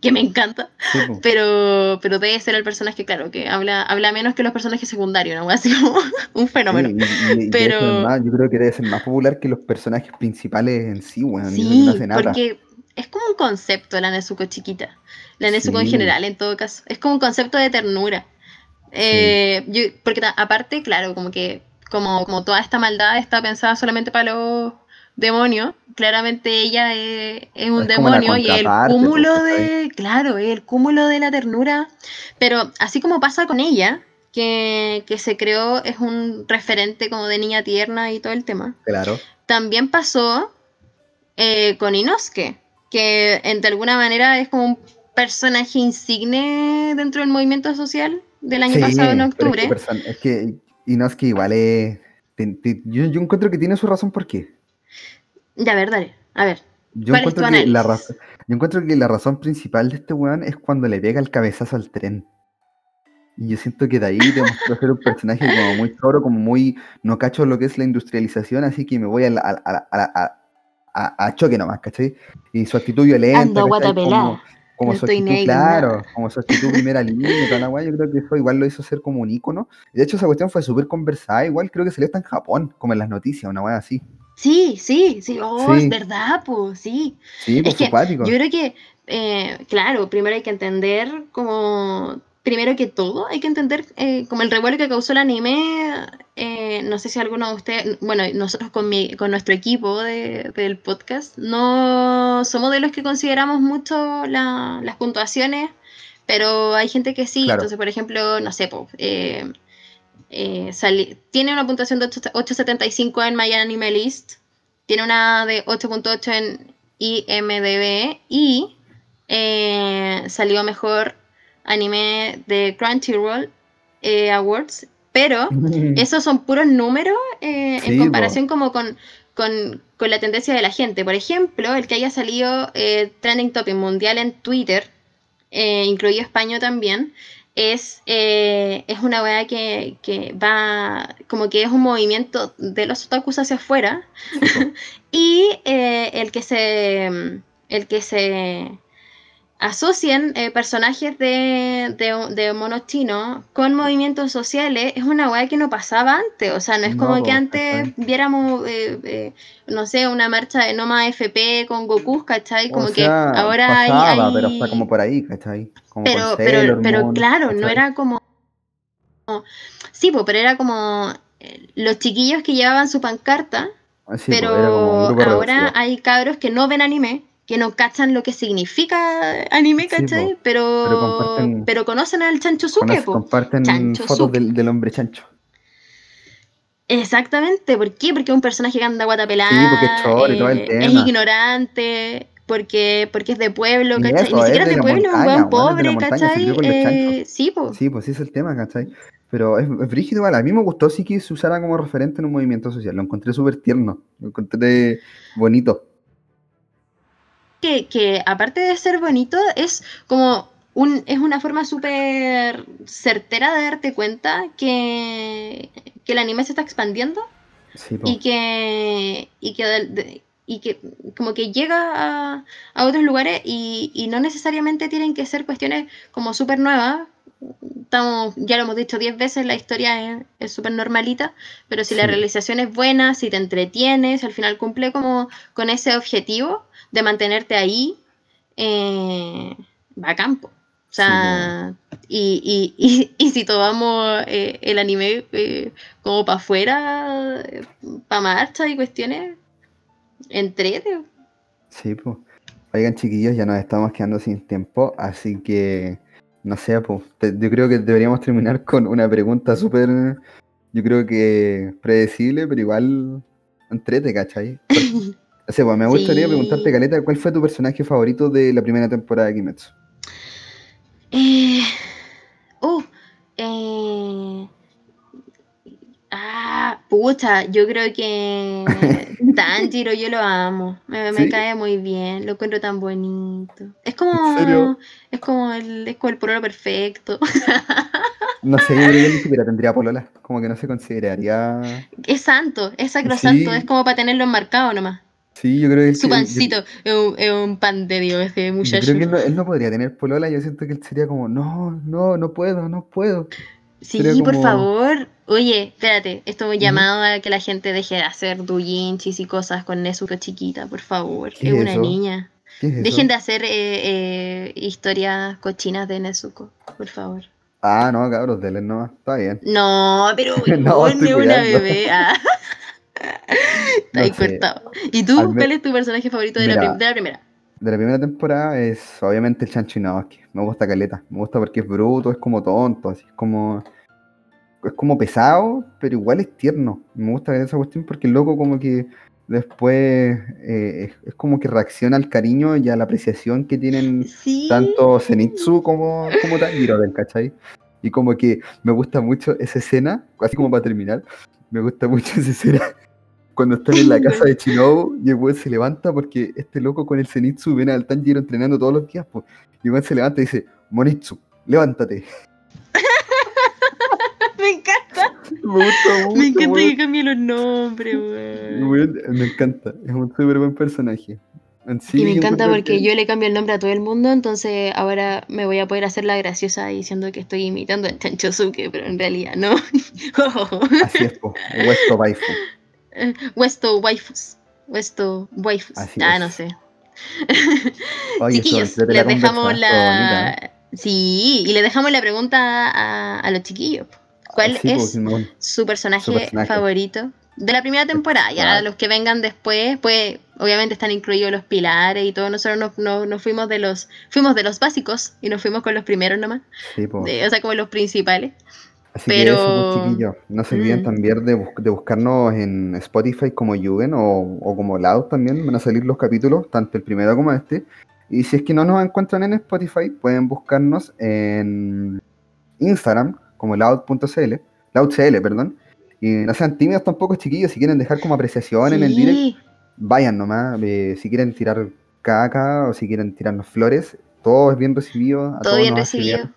que me encanta, Sí, pero, pero debe ser el personaje, claro, que habla, habla menos que los personajes secundarios, ¿no? Así como un fenómeno. Y- y Pero- yo creo que debe ser más popular que los personajes principales en sí, que Sí, no hace nada. porque es como un concepto la Nezuko chiquita. La Nezuko en general, en todo caso. Es como un concepto de ternura. Eh, yo- porque aparte, claro, como que como, como toda esta maldad está pensada solamente para los demonios, claramente ella es, es un Es demonio y el cúmulo ¿cachai? de, claro, el cúmulo de la ternura. Pero así como pasa con ella, que, que se creó, es un referente como de niña tierna y todo el tema Claro. también pasó eh, con Inosuke, que de alguna manera es como un personaje insigne dentro del movimiento social del año Sí, pasado en octubre. Es que, person- es que Inosuke igual es. te- te- yo, yo encuentro que tiene su razón por qué. Ya, a ver, dale. A ver. Yo ¿Cuál es encuentro, tu que la análisis? raz- yo encuentro que la razón principal de este weón es cuando le pega el cabezazo al tren. Y yo siento que de ahí demostró ser un personaje como muy choro, como muy. No cacho lo que es la industrialización, así que me voy a, la- a, a- a- choque nomás, ¿cachai? Y su actitud violenta. Ando. Como, como No su actitud, negro, claro, nada. como su actitud primera línea, toda la weá, yo creo que eso igual lo hizo ser como un ícono. De hecho, esa cuestión fue súper conversada, igual creo que salió hasta en Japón, como en las noticias, una weá así. Sí, sí, sí. Oh, Sí. es verdad, pues, sí. Sí, Es pues que cuático. Yo creo que, eh, claro, primero hay que entender como, primero que todo, hay que entender eh, como el revuelo que causó el anime. eh, no sé si alguno de ustedes, bueno, nosotros con, mi, con nuestro equipo de- del podcast, no somos de los que consideramos mucho la- las puntuaciones, pero hay gente que sí. Claro. Entonces, por ejemplo, no sé, eh, eh, tiene una puntuación de 8 8.75 en My Anime List, tiene una de 8.8 en IMDB y eh, salió mejor anime de Crunchyroll eh, Awards, pero esos son puros números eh, Sí, en comparación como con, con, con la tendencia de la gente. Por ejemplo, el que haya salido eh, trending topic mundial en Twitter, eh, incluido España también, es, eh, es una weá que, que va, como que es un movimiento de los otakus hacia afuera, y eh, el que se, el que se asocien eh, personajes de, de, de monos chinos con movimientos sociales es una weá que no pasaba antes. O sea, no es como que antes viéramos, eh, eh, no sé, una marcha de Noma FP con Goku, ¿cachai? Como o que sea, ahora hay- pasaba, hay, pero está como por ahí, ¿cachai? Como pero, pero, Sailor pero Moon, claro, no era como. Sí, po, pero era como eh, los chiquillos que llevaban su pancarta, sí, pero ahora reducido. hay cabros que no ven anime, que no cachan lo que significa anime, ¿cachai? pero, pero conocen al Chanchusuke, Conoce- po. comparten Chancho fotos Suke. del, del hombre chancho. Exactamente, ¿por qué? Porque es un personaje que anda guatapelada, Sí, porque es choro y todo el eh, tema. es ignorante, porque, porque es de pueblo, ¿cachai? eso, Ni siquiera es de de pueblo, es un montaña, weón weón, es de la pobre, montaña, ¿cachai? Eh, sí, po. Sí, pues sí es el tema, ¿cachai? Pero es, es brígido igual. A mí me gustó sí que se usara como referente en un movimiento social. Lo encontré súper tierno. Lo encontré bonito. Que, que aparte de ser bonito, es como un, es una forma súper certera de darte cuenta que, que el anime se está expandiendo Sí, y que, y que, de- y que como que llega a, a otros lugares y, y no necesariamente tienen que ser cuestiones como súper nuevas. Estamos, ya lo hemos dicho diez veces, la historia es- súper normalita, pero si la realización es buena, si te entretienes, al final cumple como con ese objetivo de mantenerte ahí, eh, va a campo. O sea, y, y, y, y si tomamos eh, el anime eh, como para afuera, para marcha y cuestiones, entrete. Sí, pues. Oigan, chiquillos, ya nos estamos quedando sin tiempo, así que no sé, pues. te- yo creo que deberíamos terminar con una pregunta súper, yo creo que predecible, pero igual entrete, ¿cachai? Porque, pues me gustaría Sí. preguntarte, Caleta, ¿cuál fue tu personaje favorito de la primera temporada de Kimetsu? Eh, oh, eh, Ah, pucha, yo creo que Tanjiro yo lo amo. Me, me ¿Sí? cae muy bien, lo encuentro tan bonito. Es ¿En como es como el es como el pololo perfecto. No sé, yo ni siquiera tendría polola. Como que no se consideraría. Es santo, es sacrosanto, Sí. es como para tenerlo enmarcado nomás. Sí, yo creo que Su yo- pancito es un, es un pan de Dios ese Yo muchacho. creo que él no, él no podría tener polola. Yo siento que él sería como, no, no, no puedo, no puedo. Sí, sería por como- favor. Oye, espérate, esto es un llamado a que la gente deje de hacer doujinshis y cosas con Nezuko chiquita, por favor. ¿Qué es es una niña. ¿Qué es? Dejen de hacer eh, eh, historias cochinas de Nezuko, por favor. Ah, no, cabros, denle nomás. Está bien. No, pero No, es una bebé. Ah. Está ahí No sé. cortado. ¿Y tú? Al ¿Cuál es tu personaje favorito de la, Mira. prim- de la primera? De la primera temporada es obviamente el Chanchinovsky. Me gusta Caleta. Me gusta porque es bruto, es como tonto, así es como. Es como pesado, pero igual es tierno. Me gusta esa cuestión porque el loco como que después eh, es, es como que reacciona al cariño y a la apreciación que tienen Sí. tanto Zenitsu como, como Tanjiro del ¿cachai? Y como que me gusta mucho esa escena, así como para terminar, me gusta mucho esa escena cuando están en la casa de Shinobu y el weón se levanta porque este loco con el Zenitsu viene al Tanjiro entrenando todos los días, pues, y el weón se levanta y dice, Monitsu, levántate. Me encanta. Me gusta mucho, Me encanta weón. que cambie los nombres, weón. Weón, me encanta, es un súper buen personaje. Sí, y me encanta porque que- yo le cambio el nombre a todo el mundo, entonces ahora me voy a poder hacer la graciosa diciendo que estoy imitando a Chanchosuke, pero en realidad no. Así es, po, Westo Baifu. Westo waifus. Westo waifus. Así ah, es. no sé. Oye, Chiquillos, la les dejamos la. Sí, y les dejamos la pregunta a, a los chiquillos. ¿Cuál Sí, po, es su personaje, Su personaje. favorito de la primera temporada. Ya Claro. los que vengan después, pues obviamente están incluidos los pilares y todo. Nosotros nos, nos- nos fuimos de los fuimos de los básicos y nos fuimos con los primeros nomás, Sí, po. de- o sea, como los principales. Así Pero- que eso, pues, chiquillos. No se olviden Mm. también de, bus- de buscarnos en Spotify como Yugen o, o como Loud también. Van a salir los capítulos, tanto el primero como este. Y si es que no nos encuentran en Spotify, pueden buscarnos en Instagram como loud.cl, loudcl, perdón. Y no sean tímidos tampoco, chiquillos. Si quieren dejar como apreciación en el direct, vayan nomás. eh, si quieren tirar caca o si quieren tirarnos flores, todo es bien recibido. A todo todos bien nos recibido.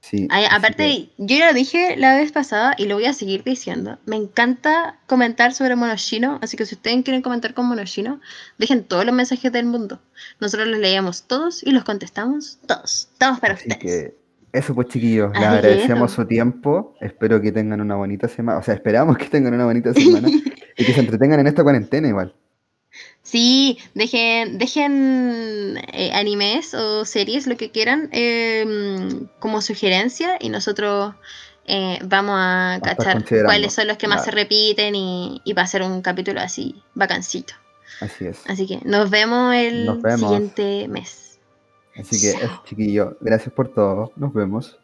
Sí, Ay, aparte, que- yo ya lo dije la vez pasada y lo voy a seguir diciendo. Me encanta comentar sobre Monoshino, así que si ustedes quieren comentar con Monoshino, dejen todos los mensajes del mundo. Nosotros los leemos todos y los contestamos todos. Estamos para Así ustedes. que eso pues chiquillos, les agradecemos eso. su tiempo, espero que tengan una bonita semana, o sea, esperamos que tengan una bonita semana y que se entretengan en esta cuarentena igual. Sí, dejen, dejen eh, animes o series, lo que quieran, eh, como sugerencia y nosotros eh, vamos a cachar cuáles son los que más se repiten y, y va a ser un capítulo así, vacancito. Así es. Así que nos vemos el Nos vemos. siguiente mes. Así que Chao. eso chiquillos, gracias por todo, nos vemos.